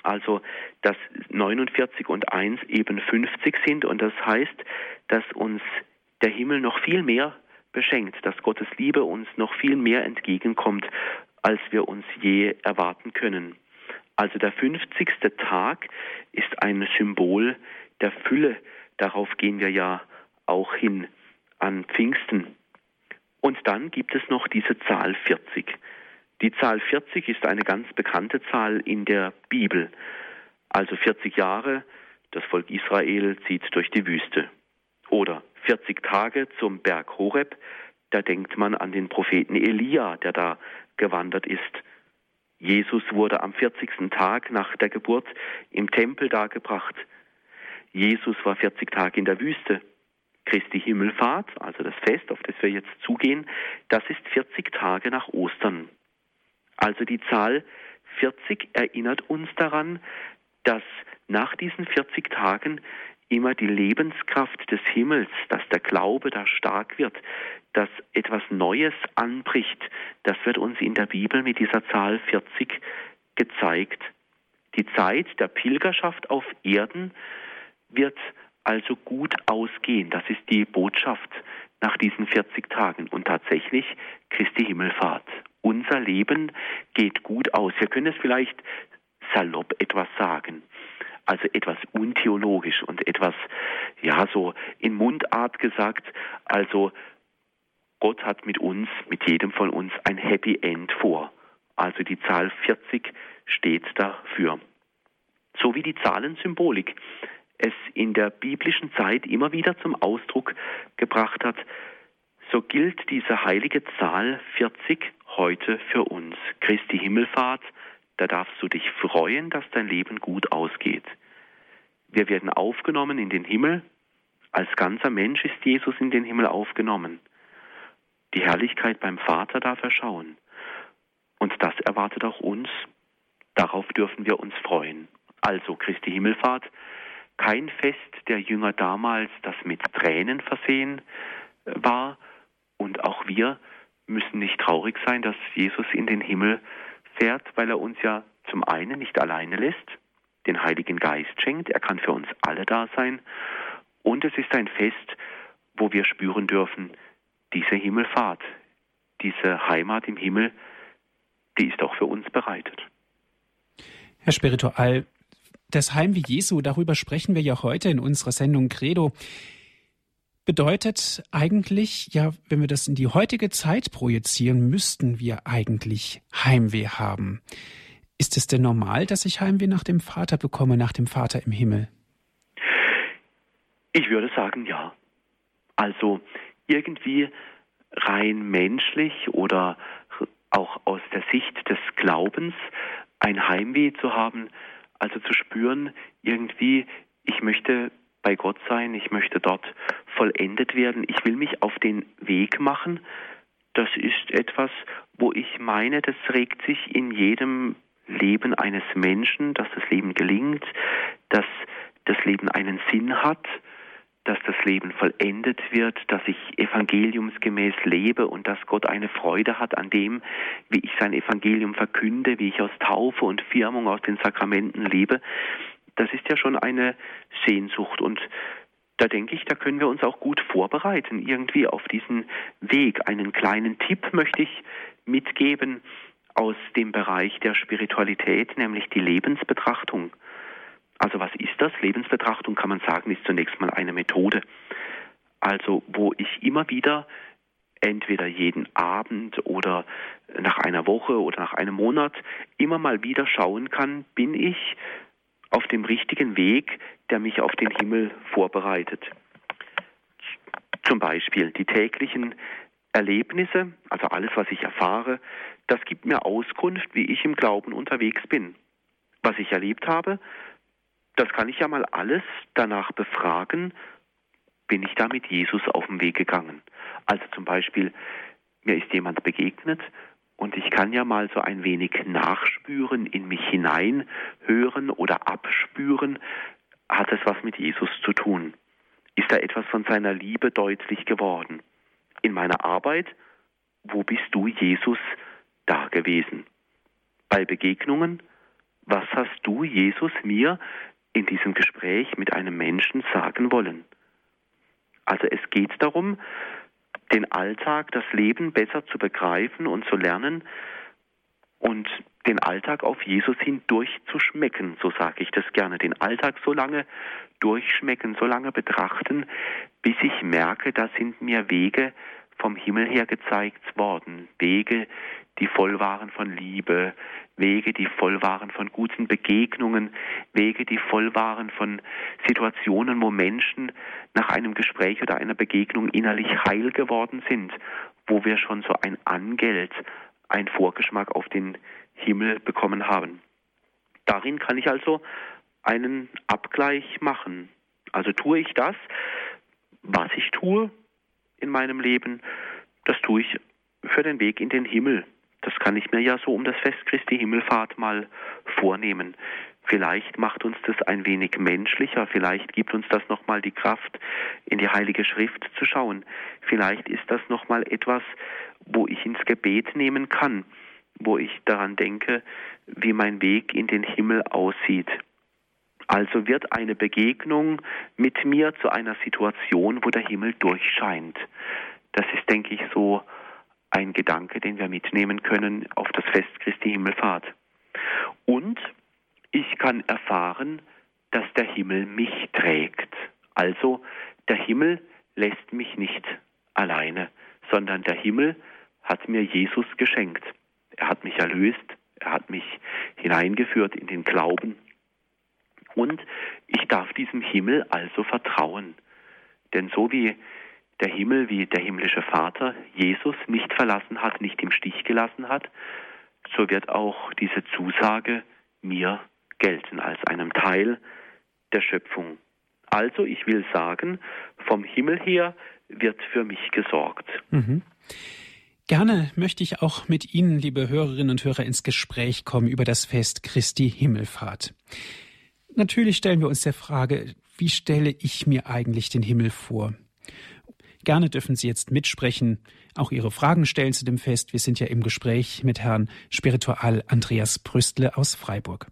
also dass 49 und 1 eben 50 sind und das heißt, dass uns der Himmel noch viel mehr beschenkt, dass Gottes Liebe uns noch viel mehr entgegenkommt, als wir uns je erwarten können. Also der 50. Tag ist ein Symbol der Fülle. Darauf gehen wir ja auch hin an Pfingsten. Und dann gibt es noch diese Zahl 40. Die Zahl 40 ist eine ganz bekannte Zahl in der Bibel. Also 40 Jahre, das Volk Israel zieht durch die Wüste. Oder 40 Tage zum Berg Horeb, da denkt man an den Propheten Elia, der da gewandert ist. Jesus wurde am 40. Tag nach der Geburt im Tempel dargebracht. Jesus war 40 Tage in der Wüste. Christi Himmelfahrt, also das Fest, auf das wir jetzt zugehen, das ist 40 Tage nach Ostern. Also die Zahl 40 erinnert uns daran, dass nach diesen 40 Tagen immer die Lebenskraft des Himmels, dass der Glaube da stark wird, dass etwas Neues anbricht, das wird uns in der Bibel mit dieser Zahl 40 gezeigt. Die Zeit der Pilgerschaft auf Erden wird also gut ausgehen. Das ist die Botschaft nach diesen 40 Tagen und tatsächlich Christi Himmelfahrt. Unser Leben geht gut aus. Wir können es vielleicht salopp etwas sagen. Also etwas untheologisch und etwas, ja, so in Mundart gesagt. Also Gott hat mit uns, mit jedem von uns ein Happy End vor. Also die Zahl 40 steht dafür. So wie die Zahlensymbolik es in der biblischen Zeit immer wieder zum Ausdruck gebracht hat, so gilt diese heilige Zahl 40 heute für uns. Christi Himmelfahrt, da darfst du dich freuen, dass dein Leben gut ausgeht. Wir werden aufgenommen in den Himmel. Als ganzer Mensch ist Jesus in den Himmel aufgenommen. Die Herrlichkeit beim Vater darf er schauen. Und das erwartet auch uns. Darauf dürfen wir uns freuen. Also Christi Himmelfahrt, kein Fest der Jünger damals, das mit Tränen versehen äh, war. Und auch wir müssen nicht traurig sein, dass Jesus in den Himmel fährt, weil er uns ja zum einen nicht alleine lässt, den Heiligen Geist schenkt, er kann für uns alle da sein. Und es ist ein Fest, wo wir spüren dürfen, diese Himmelfahrt, diese Heimat im Himmel, die ist auch für uns bereitet. Herr Spiritual, das Heimweh Jesu, darüber sprechen wir ja heute in unserer Sendung Credo, bedeutet eigentlich, ja, wenn wir das in die heutige Zeit projizieren, müssten wir eigentlich Heimweh haben. Ist es denn normal, dass ich Heimweh nach dem Vater bekomme, nach dem Vater im Himmel? Ich würde sagen, ja. Also irgendwie rein menschlich oder auch aus der Sicht des Glaubens ein Heimweh zu haben, also zu spüren, irgendwie, ich möchte bei Gott sein, ich möchte dort vollendet werden, ich will mich auf den Weg machen, das ist etwas, wo ich meine, das regt sich in jedem Leben eines Menschen, dass das Leben gelingt, dass das Leben einen Sinn hat, dass das Leben vollendet wird, dass ich evangeliumsgemäß lebe und dass Gott eine Freude hat an dem, wie ich sein Evangelium verkünde, wie ich aus Taufe und Firmung aus den Sakramenten lebe. Das ist ja schon eine Sehnsucht und da denke ich, da können wir uns auch gut vorbereiten, irgendwie auf diesen Weg. Einen kleinen Tipp möchte ich mitgeben aus dem Bereich der Spiritualität, nämlich die Lebensbetrachtung. Also was ist das? Lebensbetrachtung kann man sagen, ist zunächst mal eine Methode. Also wo ich immer wieder entweder jeden Abend oder nach einer Woche oder nach einem Monat immer mal wieder schauen kann, bin ich auf dem richtigen Weg, der mich auf den Himmel vorbereitet. Zum Beispiel die täglichen Erlebnisse, also alles, was ich erfahre, das gibt mir Auskunft, wie ich im Glauben unterwegs bin. Was ich erlebt habe, das kann ich ja mal alles danach befragen, bin ich da mit Jesus auf dem Weg gegangen. Also zum Beispiel, mir ist jemand begegnet und ich kann ja mal so ein wenig nachspüren, in mich hinein hören oder abspüren, hat es was mit Jesus zu tun? Ist da etwas von seiner Liebe deutlich geworden? In meiner Arbeit, wo bist du, Jesus, da gewesen? Bei Begegnungen, was hast du, Jesus, mir in diesem Gespräch mit einem Menschen sagen wollen. Also es geht darum, den Alltag, das Leben besser zu begreifen und zu lernen und den Alltag auf Jesus hin durchzuschmecken, so sage ich das gerne, den Alltag so lange durchschmecken, so lange betrachten, bis ich merke, da sind mir Wege vom Himmel her gezeigt worden, Wege, die voll waren von Liebe, Wege, die voll waren von guten Begegnungen, Wege, die voll waren von Situationen, wo Menschen nach einem Gespräch oder einer Begegnung innerlich heil geworden sind, wo wir schon so ein Angeld, ein Vorgeschmack auf den Himmel bekommen haben. Darin kann ich also einen Abgleich machen. Also tue ich das, was ich tue in meinem Leben, das tue ich für den Weg in den Himmel. Das kann ich mir ja so um das Fest Christi Himmelfahrt mal vornehmen. Vielleicht macht uns das ein wenig menschlicher, vielleicht gibt uns das nochmal die Kraft, in die Heilige Schrift zu schauen. Vielleicht ist das nochmal etwas, wo ich ins Gebet nehmen kann, wo ich daran denke, wie mein Weg in den Himmel aussieht. Also wird eine Begegnung mit mir zu einer Situation, wo der Himmel durchscheint. Das ist, denke ich, so ein Gedanke, den wir mitnehmen können auf das Fest Christi Himmelfahrt. Und ich kann erfahren, dass der Himmel mich trägt. Also der Himmel lässt mich nicht alleine, sondern der Himmel hat mir Jesus geschenkt. Er hat mich erlöst, er hat mich hineingeführt in den Glauben. Und ich darf diesem Himmel also vertrauen. Denn so wie der Himmel, wie der himmlische Vater Jesus nicht verlassen hat, nicht im Stich gelassen hat, so wird auch diese Zusage mir gelten als einem Teil der Schöpfung. Also ich will sagen, vom Himmel her wird für mich gesorgt. Mhm. Gerne möchte ich auch mit Ihnen, liebe Hörerinnen und Hörer, ins Gespräch kommen über das Fest Christi Himmelfahrt. Natürlich stellen wir uns der Frage, wie stelle ich mir eigentlich den Himmel vor? Gerne dürfen Sie jetzt mitsprechen, auch Ihre Fragen stellen zu dem Fest. Wir sind ja im Gespräch mit Herrn Spiritual Andreas Brüstle aus Freiburg.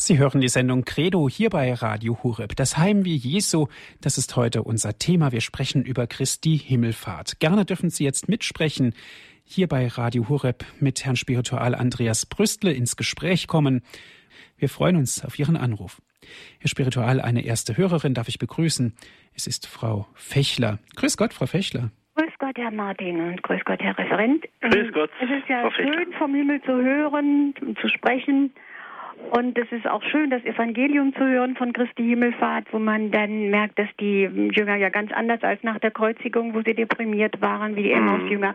Sie hören die Sendung Credo hier bei Radio Hureb. Das Heimweh Jesu, das ist heute unser Thema. Wir sprechen über Christi Himmelfahrt. Gerne dürfen Sie jetzt mitsprechen. Hier bei Radio Hureb mit Herrn Spiritual Andreas Brüstle ins Gespräch kommen. Wir freuen uns auf Ihren Anruf. Herr Spiritual, eine erste Hörerin darf ich begrüßen. Es ist Frau Fechler. Grüß Gott, Frau Fechler. Grüß Gott, Herr Martin und grüß Gott, Herr Referent. Grüß Gott. Es ist ja schön, vom Himmel zu hören und zu sprechen. Und es ist auch schön, das Evangelium zu hören von Christi Himmelfahrt, wo man dann merkt, dass die Jünger ja ganz anders als nach der Kreuzigung, wo sie deprimiert waren, wie die mhm.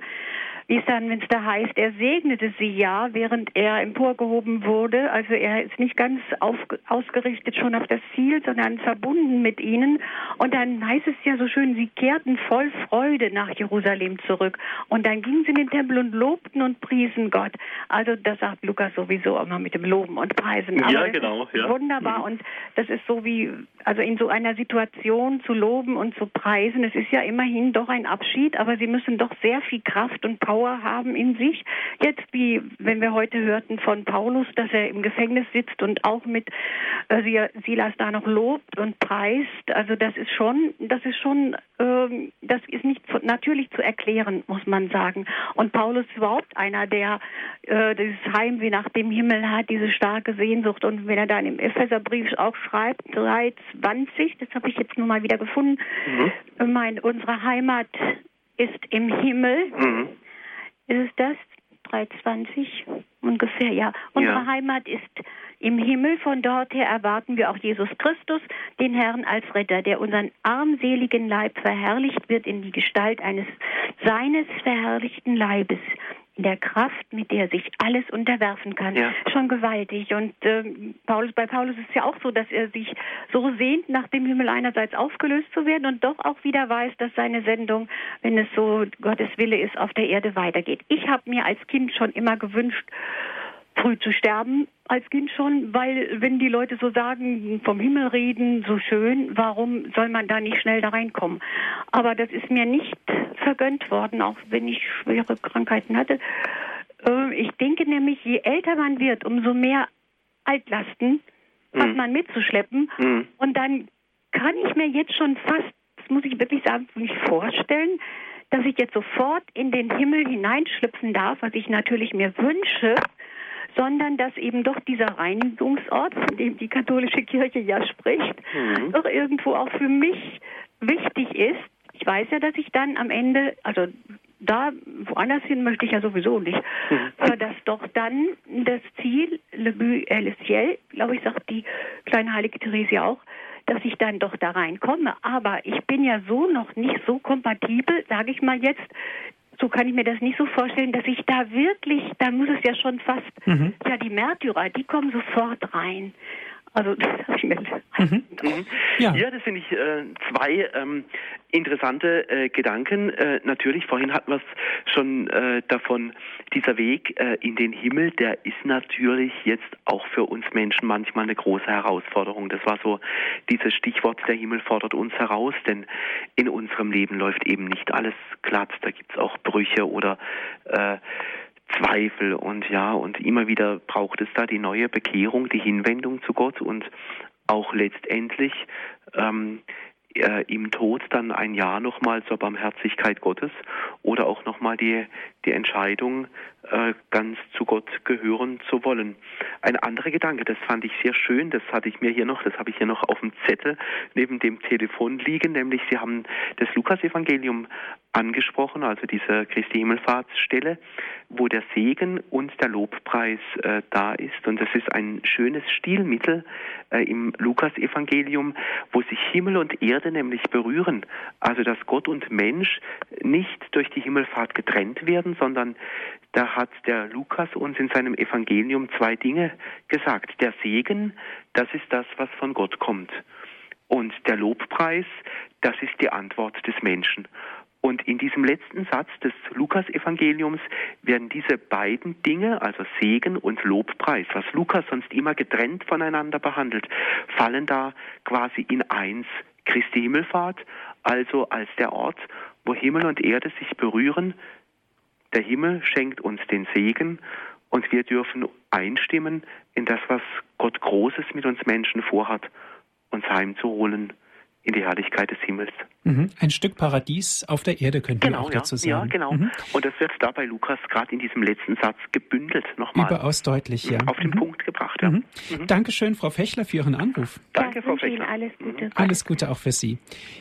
Wie es dann, wenn es da heißt, er segnete sie ja, während er emporgehoben wurde. Also er ist nicht ganz auf, ausgerichtet schon auf das Ziel, sondern verbunden mit ihnen. Und dann heißt es ja so schön, sie kehrten voll Freude nach Jerusalem zurück. Und dann gingen sie in den Tempel und lobten und priesen Gott. Also das sagt Lukas sowieso immer mit dem Loben und Preisen. Aber ja, genau. Ja. Wunderbar. Mhm. Und das ist so wie, also in so einer Situation zu loben und zu preisen. Es ist ja immerhin doch ein Abschied, aber sie müssen doch sehr viel Kraft und Power Power haben in sich. Jetzt, wie wenn wir heute hörten von Paulus, dass er im Gefängnis sitzt und auch mit äh, Silas da noch lobt und preist, also das ist schon, das ist schon, äh, das ist nicht natürlich zu erklären, muss man sagen. Und Paulus ist überhaupt einer, der äh, dieses Heimweh nach dem Himmel hat, diese starke Sehnsucht. Und wenn er dann im Epheserbrief auch schreibt, 3,20, das habe ich jetzt nur mal wieder gefunden, mhm. mein, unsere Heimat ist im Himmel. Mhm. Ist es das? 320 ungefähr, ja. Unsere ja. Heimat ist im Himmel. Von dort her erwarten wir auch Jesus Christus, den Herrn als Retter, der unseren armseligen Leib verherrlicht wird in die Gestalt eines seines verherrlichten Leibes in der Kraft, mit der sich alles unterwerfen kann. Ja. Schon gewaltig. Und äh, Paulus, bei Paulus ist es ja auch so, dass er sich so sehnt, nach dem Himmel einerseits aufgelöst zu werden und doch auch wieder weiß, dass seine Sendung, wenn es so Gottes Wille ist, auf der Erde weitergeht. Ich habe mir als Kind schon immer gewünscht, früh zu sterben als Kind schon, weil wenn die Leute so sagen, vom Himmel reden, so schön, warum soll man da nicht schnell da reinkommen? Aber das ist mir nicht vergönnt worden, auch wenn ich schwere Krankheiten hatte. Äh, ich denke nämlich, je älter man wird, umso mehr Altlasten mhm. hat man mitzuschleppen. Mhm. Und dann kann ich mir jetzt schon fast, das muss ich wirklich sagen, nicht vorstellen, dass ich jetzt sofort in den Himmel hineinschlüpfen darf, was ich natürlich mir wünsche sondern dass eben doch dieser Reinigungsort, von dem die katholische Kirche ja spricht, mhm. doch irgendwo auch für mich wichtig ist. Ich weiß ja, dass ich dann am Ende, also da woanders hin möchte ich ja sowieso nicht, mhm. aber dass doch dann das Ziel, Le But est le ciel, glaube ich, sagt die kleine heilige Therese auch, dass ich dann doch da reinkomme. Aber ich bin ja so noch nicht so kompatibel, sage ich mal jetzt, so kann ich mir das nicht so vorstellen, dass ich da wirklich, da muss es ja schon fast, mhm. ja, die Märtyrer, die kommen sofort rein. Also das habe ich mir. Mhm. Mhm. Ja. ja, das finde ich äh, zwei ähm, interessante äh, Gedanken. Äh, natürlich, vorhin hatten wir es schon äh, davon, dieser Weg äh, in den Himmel, der ist natürlich jetzt auch für uns Menschen manchmal eine große Herausforderung. Das war so dieses Stichwort, der Himmel fordert uns heraus, denn in unserem Leben läuft eben nicht alles glatt. Da gibt es auch Brüche oder äh, Zweifel und ja, und immer wieder braucht es da die neue Bekehrung, die Hinwendung zu Gott und auch letztendlich ähm, äh, im Tod dann ein Ja nochmal zur Barmherzigkeit Gottes oder auch nochmal die, die Entscheidung, äh, ganz zu Gott gehören zu wollen. Ein anderer Gedanke, das fand ich sehr schön, das hatte ich mir hier noch, das habe ich hier noch auf dem Zettel neben dem Telefon liegen, nämlich Sie haben das Lukasevangelium angesprochen, also diese Christi Himmelfahrtsstelle, wo der Segen und der Lobpreis äh, da ist. Und das ist ein schönes Stilmittel äh, im Lukasevangelium, wo sich Himmel und Erde nämlich berühren. Also dass Gott und Mensch nicht durch die Himmelfahrt getrennt werden, sondern da hat der Lukas uns in seinem Evangelium zwei Dinge gesagt. Der Segen, das ist das, was von Gott kommt. Und der Lobpreis, das ist die Antwort des Menschen. Und in diesem letzten Satz des Lukas-Evangeliums werden diese beiden Dinge, also Segen und Lobpreis, was Lukas sonst immer getrennt voneinander behandelt, fallen da quasi in eins. Christi Himmelfahrt, also als der Ort, wo Himmel und Erde sich berühren, der Himmel schenkt uns den Segen und wir dürfen einstimmen in das, was Gott Großes mit uns Menschen vorhat, uns heimzuholen in die Herrlichkeit des Himmels. Mhm. Ein Stück Paradies auf der Erde könnte genau, man auch dazu sagen. Ja, genau. Mhm. Und das wird da bei Lukas gerade in diesem letzten Satz gebündelt nochmal. Überaus deutlich, ja. Auf den mhm. Punkt gebracht, ja. Mhm. Mhm. Dankeschön, Frau Fechler, für Ihren Anruf. Danke, Frau Fechler. Alles Gute. Alles Gute auch für Sie.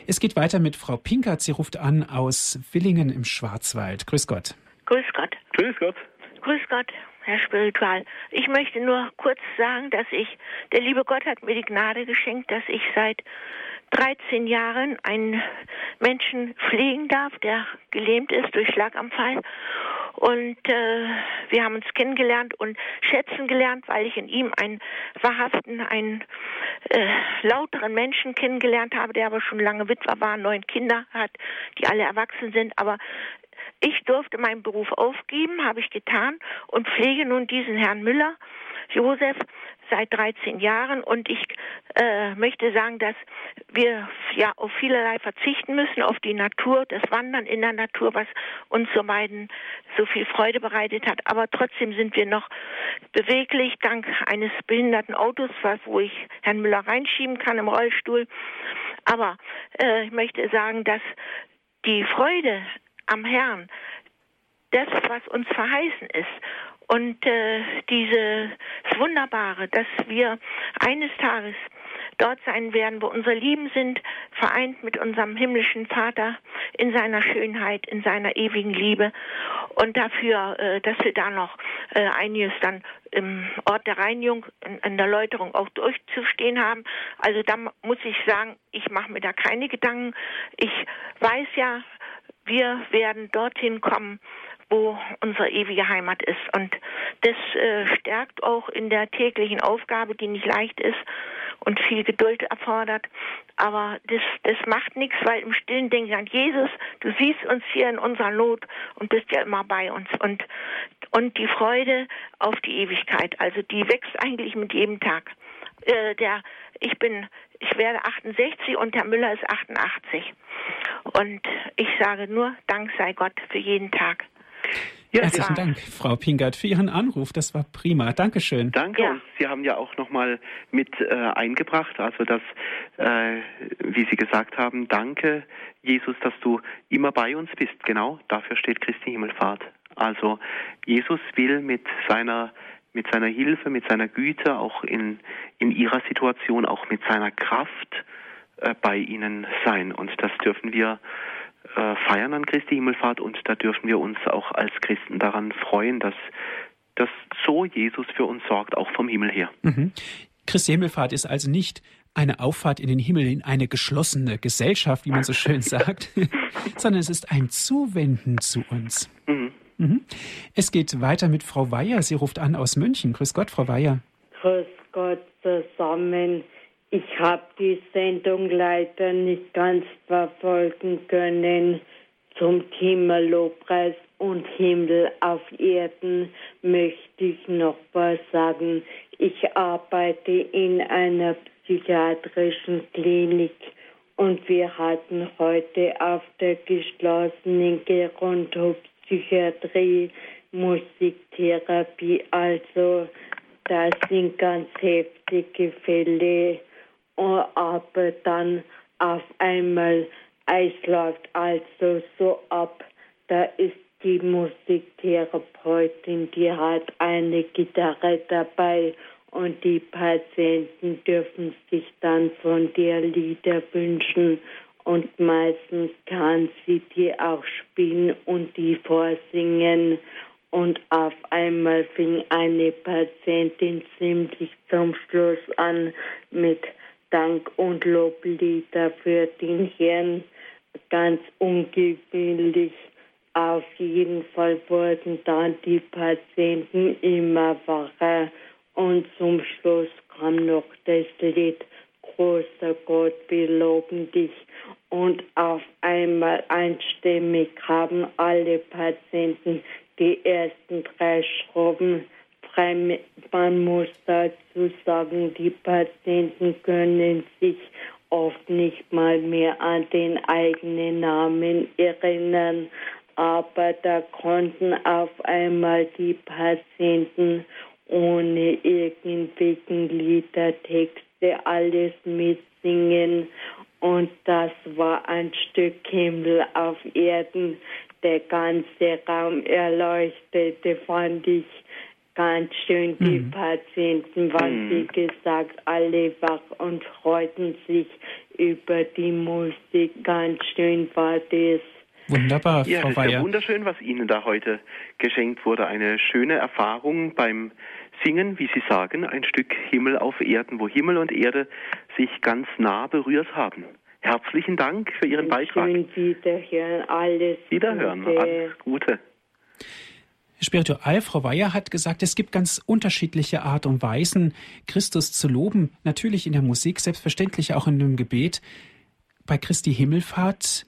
Es geht weiter mit Frau Pinkert. Sie ruft an aus Willingen im Schwarzwald. Grüß Gott. Grüß Gott. Grüß Gott. Grüß Gott, Herr Spiritual. Ich möchte nur kurz sagen, dass ich, der liebe Gott hat mir die Gnade geschenkt, dass ich seit 13 Jahren einen Menschen pflegen darf, der gelähmt ist durch Schlaganfall. Und äh, wir haben uns kennengelernt und schätzen gelernt, weil ich in ihm einen wahrhaften, einen äh, lauteren Menschen kennengelernt habe, der aber schon lange Witwer war, neun Kinder hat, die alle erwachsen sind. Aber ich durfte meinen Beruf aufgeben, habe ich getan und pflege nun diesen Herrn Müller, Josef, seit 13 Jahren und ich äh, möchte sagen, dass wir ja auf vielerlei verzichten müssen, auf die Natur, das Wandern in der Natur, was uns so beiden so viel Freude bereitet hat. Aber trotzdem sind wir noch beweglich dank eines behinderten Autos, wo ich Herrn Müller reinschieben kann im Rollstuhl. Aber äh, ich möchte sagen, dass die Freude am Herrn, das, was uns verheißen ist. Und äh, dieses Wunderbare, dass wir eines Tages dort sein werden, wo unsere Lieben sind, vereint mit unserem himmlischen Vater in seiner Schönheit, in seiner ewigen Liebe. Und dafür, äh, dass wir da noch äh, einiges dann im Ort der Reinigung, in, in der Läuterung auch durchzustehen haben. Also da muss ich sagen, ich mache mir da keine Gedanken. Ich weiß ja, wir werden dorthin kommen, wo unsere ewige Heimat ist. Und das äh, stärkt auch in der täglichen Aufgabe, die nicht leicht ist und viel Geduld erfordert. Aber das, das macht nichts, weil im Stillen denke ich an Jesus, du siehst uns hier in unserer Not und bist ja immer bei uns. Und, und die Freude auf die Ewigkeit, also die wächst eigentlich mit jedem Tag. Äh, der, ich bin, ich werde 68 und Herr Müller ist 88. Und ich sage nur, Dank sei Gott für jeden Tag. Ja, Herzlichen Dank, Frau Pingert, für Ihren Anruf. Das war prima. Dankeschön. Danke. Ja. Und Sie haben ja auch nochmal mit äh, eingebracht, also dass, äh, wie Sie gesagt haben, danke, Jesus, dass du immer bei uns bist. Genau, dafür steht Christi Himmelfahrt. Also Jesus will mit seiner mit seiner Hilfe, mit seiner Güte, auch in, in ihrer Situation, auch mit seiner Kraft äh, bei ihnen sein. Und das dürfen wir äh, feiern an Christi Himmelfahrt und da dürfen wir uns auch als Christen daran freuen, dass, dass so Jesus für uns sorgt, auch vom Himmel her. Mhm. Christi Himmelfahrt ist also nicht eine Auffahrt in den Himmel, in eine geschlossene Gesellschaft, wie man so schön sagt, sondern es ist ein Zuwenden zu uns. Mhm. Mhm. Es geht weiter mit Frau Weyer. Sie ruft an aus München. Grüß Gott, Frau Weyer. Grüß Gott zusammen. Ich habe die Sendung leider nicht ganz verfolgen können. Zum Thema Lobpreis und Himmel auf Erden möchte ich noch was sagen. Ich arbeite in einer psychiatrischen Klinik und wir hatten heute auf der geschlossenen Gerontopsychiatrie Musiktherapie. Also das sind ganz heftige Fälle, aber dann auf einmal es läuft also so ab, da ist die Musiktherapeutin, die hat eine Gitarre dabei und die Patienten dürfen sich dann von der Lieder wünschen und meistens kann sie die auch spielen und die vorsingen. Und auf einmal fing eine Patientin ziemlich zum Schluss an mit Dank und Loblieder für den Herrn. Ganz ungewöhnlich. Auf jeden Fall wurden dann die Patienten immer wacher und zum Schluss kam noch das Lied Großer Gott, wir loben dich. Und auf einmal einstimmig haben alle Patienten die ersten drei Schrauben frei. Man muss dazu sagen, die Patienten können sich oft nicht mal mehr an den eigenen Namen erinnern. Aber da konnten auf einmal die Patienten ohne irgendwelchen Liedertexte alles mitsingen. Und das war ein Stück Himmel auf Erden. Der ganze Raum erleuchtete, fand ich ganz schön. Die mhm. Patienten waren, mhm. wie gesagt, alle wach und freuten sich über die Musik. Ganz schön war das. Wunderbar, ja, Frau Weyer. Ja, wunderschön, was Ihnen da heute geschenkt wurde. Eine schöne Erfahrung beim Singen, wie Sie sagen, ein Stück Himmel auf Erden, wo Himmel und Erde sich ganz nah berührt haben. Herzlichen Dank für Ihren Beitrag. Wiederhören, alles Wiederhören, Gute. alles Gute. Spiritual, Frau Weyer hat gesagt, es gibt ganz unterschiedliche Art und Weisen, Christus zu loben. Natürlich in der Musik, selbstverständlich auch in dem Gebet. Bei Christi Himmelfahrt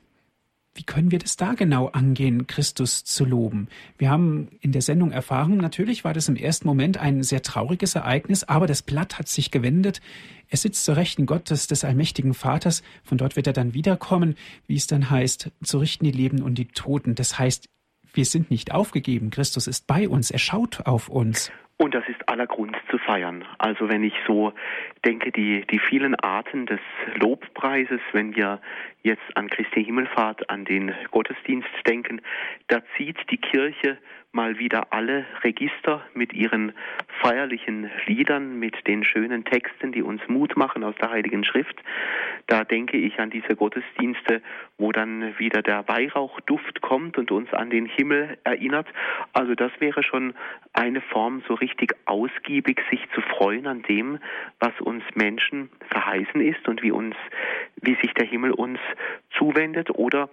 wie können wir das da genau angehen, Christus zu loben? Wir haben in der Sendung erfahren, natürlich war das im ersten Moment ein sehr trauriges Ereignis, aber das Blatt hat sich gewendet. Er sitzt zur Rechten Gottes des allmächtigen Vaters. Von dort wird er dann wiederkommen, wie es dann heißt, zu richten die Leben und die Toten. Das heißt, wir sind nicht aufgegeben. Christus ist bei uns. Er schaut auf uns. Und das ist aller Grund zu feiern. Also wenn ich so denke, die, die vielen Arten des Lobpreises, wenn wir jetzt an Christi Himmelfahrt, an den Gottesdienst denken, da zieht die Kirche mal wieder alle Register mit ihren feierlichen Liedern, mit den schönen Texten, die uns Mut machen aus der Heiligen Schrift. Da denke ich an diese Gottesdienste, wo dann wieder der Weihrauchduft kommt und uns an den Himmel erinnert. Also das wäre schon eine Form, so richtig ausgiebig sich zu freuen an dem, was uns Menschen verheißen ist und wie uns, wie sich der Himmel uns zuwendet oder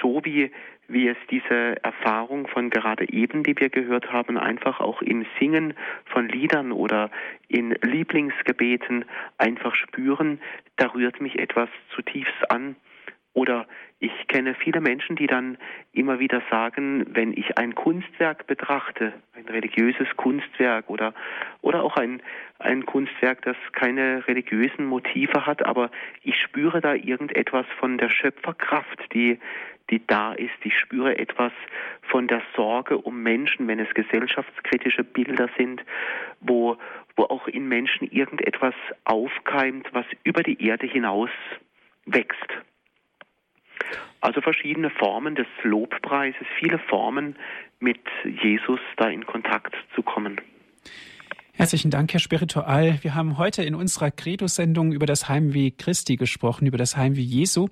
so wie wie es diese Erfahrung von gerade eben, die wir gehört haben, einfach auch im Singen von Liedern oder in Lieblingsgebeten einfach spüren, da rührt mich etwas zutiefst an. Oder ich kenne viele Menschen, die dann immer wieder sagen, wenn ich ein Kunstwerk betrachte, ein religiöses Kunstwerk oder, oder auch ein, ein Kunstwerk, das keine religiösen Motive hat, aber ich spüre da irgendetwas von der Schöpferkraft, die, die da ist. Ich spüre etwas von der Sorge um Menschen, wenn es gesellschaftskritische Bilder sind, wo, wo auch in Menschen irgendetwas aufkeimt, was über die Erde hinaus wächst. Also verschiedene Formen des Lobpreises, viele Formen mit Jesus da in Kontakt zu kommen. Herzlichen Dank, Herr Spiritual. Wir haben heute in unserer Credo-Sendung über das Heimweh Christi gesprochen, über das Heimweh Jesu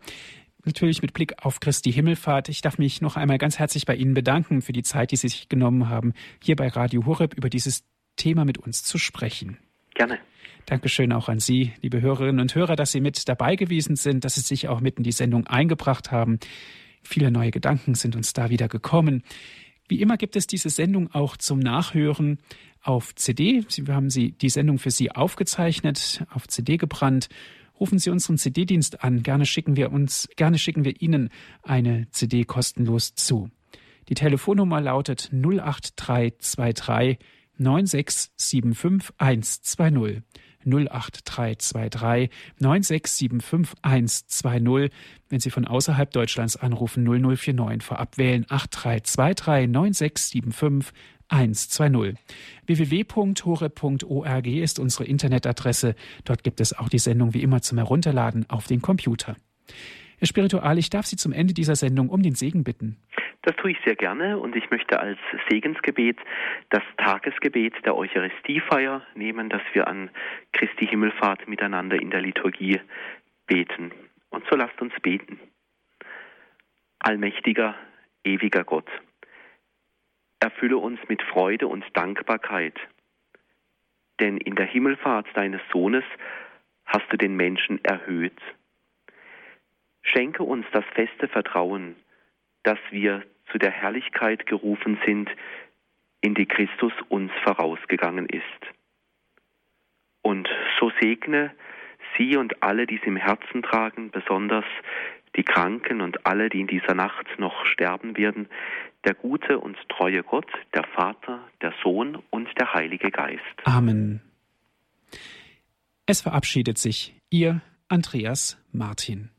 natürlich mit Blick auf Christi Himmelfahrt. Ich darf mich noch einmal ganz herzlich bei Ihnen bedanken für die Zeit, die Sie sich genommen haben, hier bei Radio Horeb über dieses Thema mit uns zu sprechen. Gerne. Dankeschön auch an Sie, liebe Hörerinnen und Hörer, dass Sie mit dabei gewesen sind, dass Sie sich auch mit in die Sendung eingebracht haben. Viele neue Gedanken sind uns da wieder gekommen. Wie immer gibt es diese Sendung auch zum Nachhören auf CD. Wir haben sie, die Sendung für Sie aufgezeichnet, auf CD gebrannt. Rufen Sie unseren CD-Dienst an. Gerne schicken wir uns, gerne schicken wir Ihnen eine CD kostenlos zu. Die Telefonnummer lautet 08323 9675 120. 08323 9675 120. Wenn Sie von außerhalb Deutschlands anrufen, 0049 vorab wählen 8323 9675 120. www.hore.org ist unsere Internetadresse. Dort gibt es auch die Sendung wie immer zum Herunterladen auf den Computer. Herr Spiritual, ich darf Sie zum Ende dieser Sendung um den Segen bitten. Das tue ich sehr gerne und ich möchte als Segensgebet das Tagesgebet der Eucharistiefeier nehmen, dass wir an Christi Himmelfahrt miteinander in der Liturgie beten. Und so lasst uns beten. Allmächtiger, ewiger Gott, erfülle uns mit Freude und Dankbarkeit, denn in der Himmelfahrt deines Sohnes hast du den Menschen erhöht. Schenke uns das feste Vertrauen, dass wir zu der Herrlichkeit gerufen sind, in die Christus uns vorausgegangen ist. Und so segne sie und alle, die es im Herzen tragen, besonders die Kranken und alle, die in dieser Nacht noch sterben werden, der gute und treue Gott, der Vater, der Sohn und der Heilige Geist. Amen. Es verabschiedet sich Ihr Andreas Martin.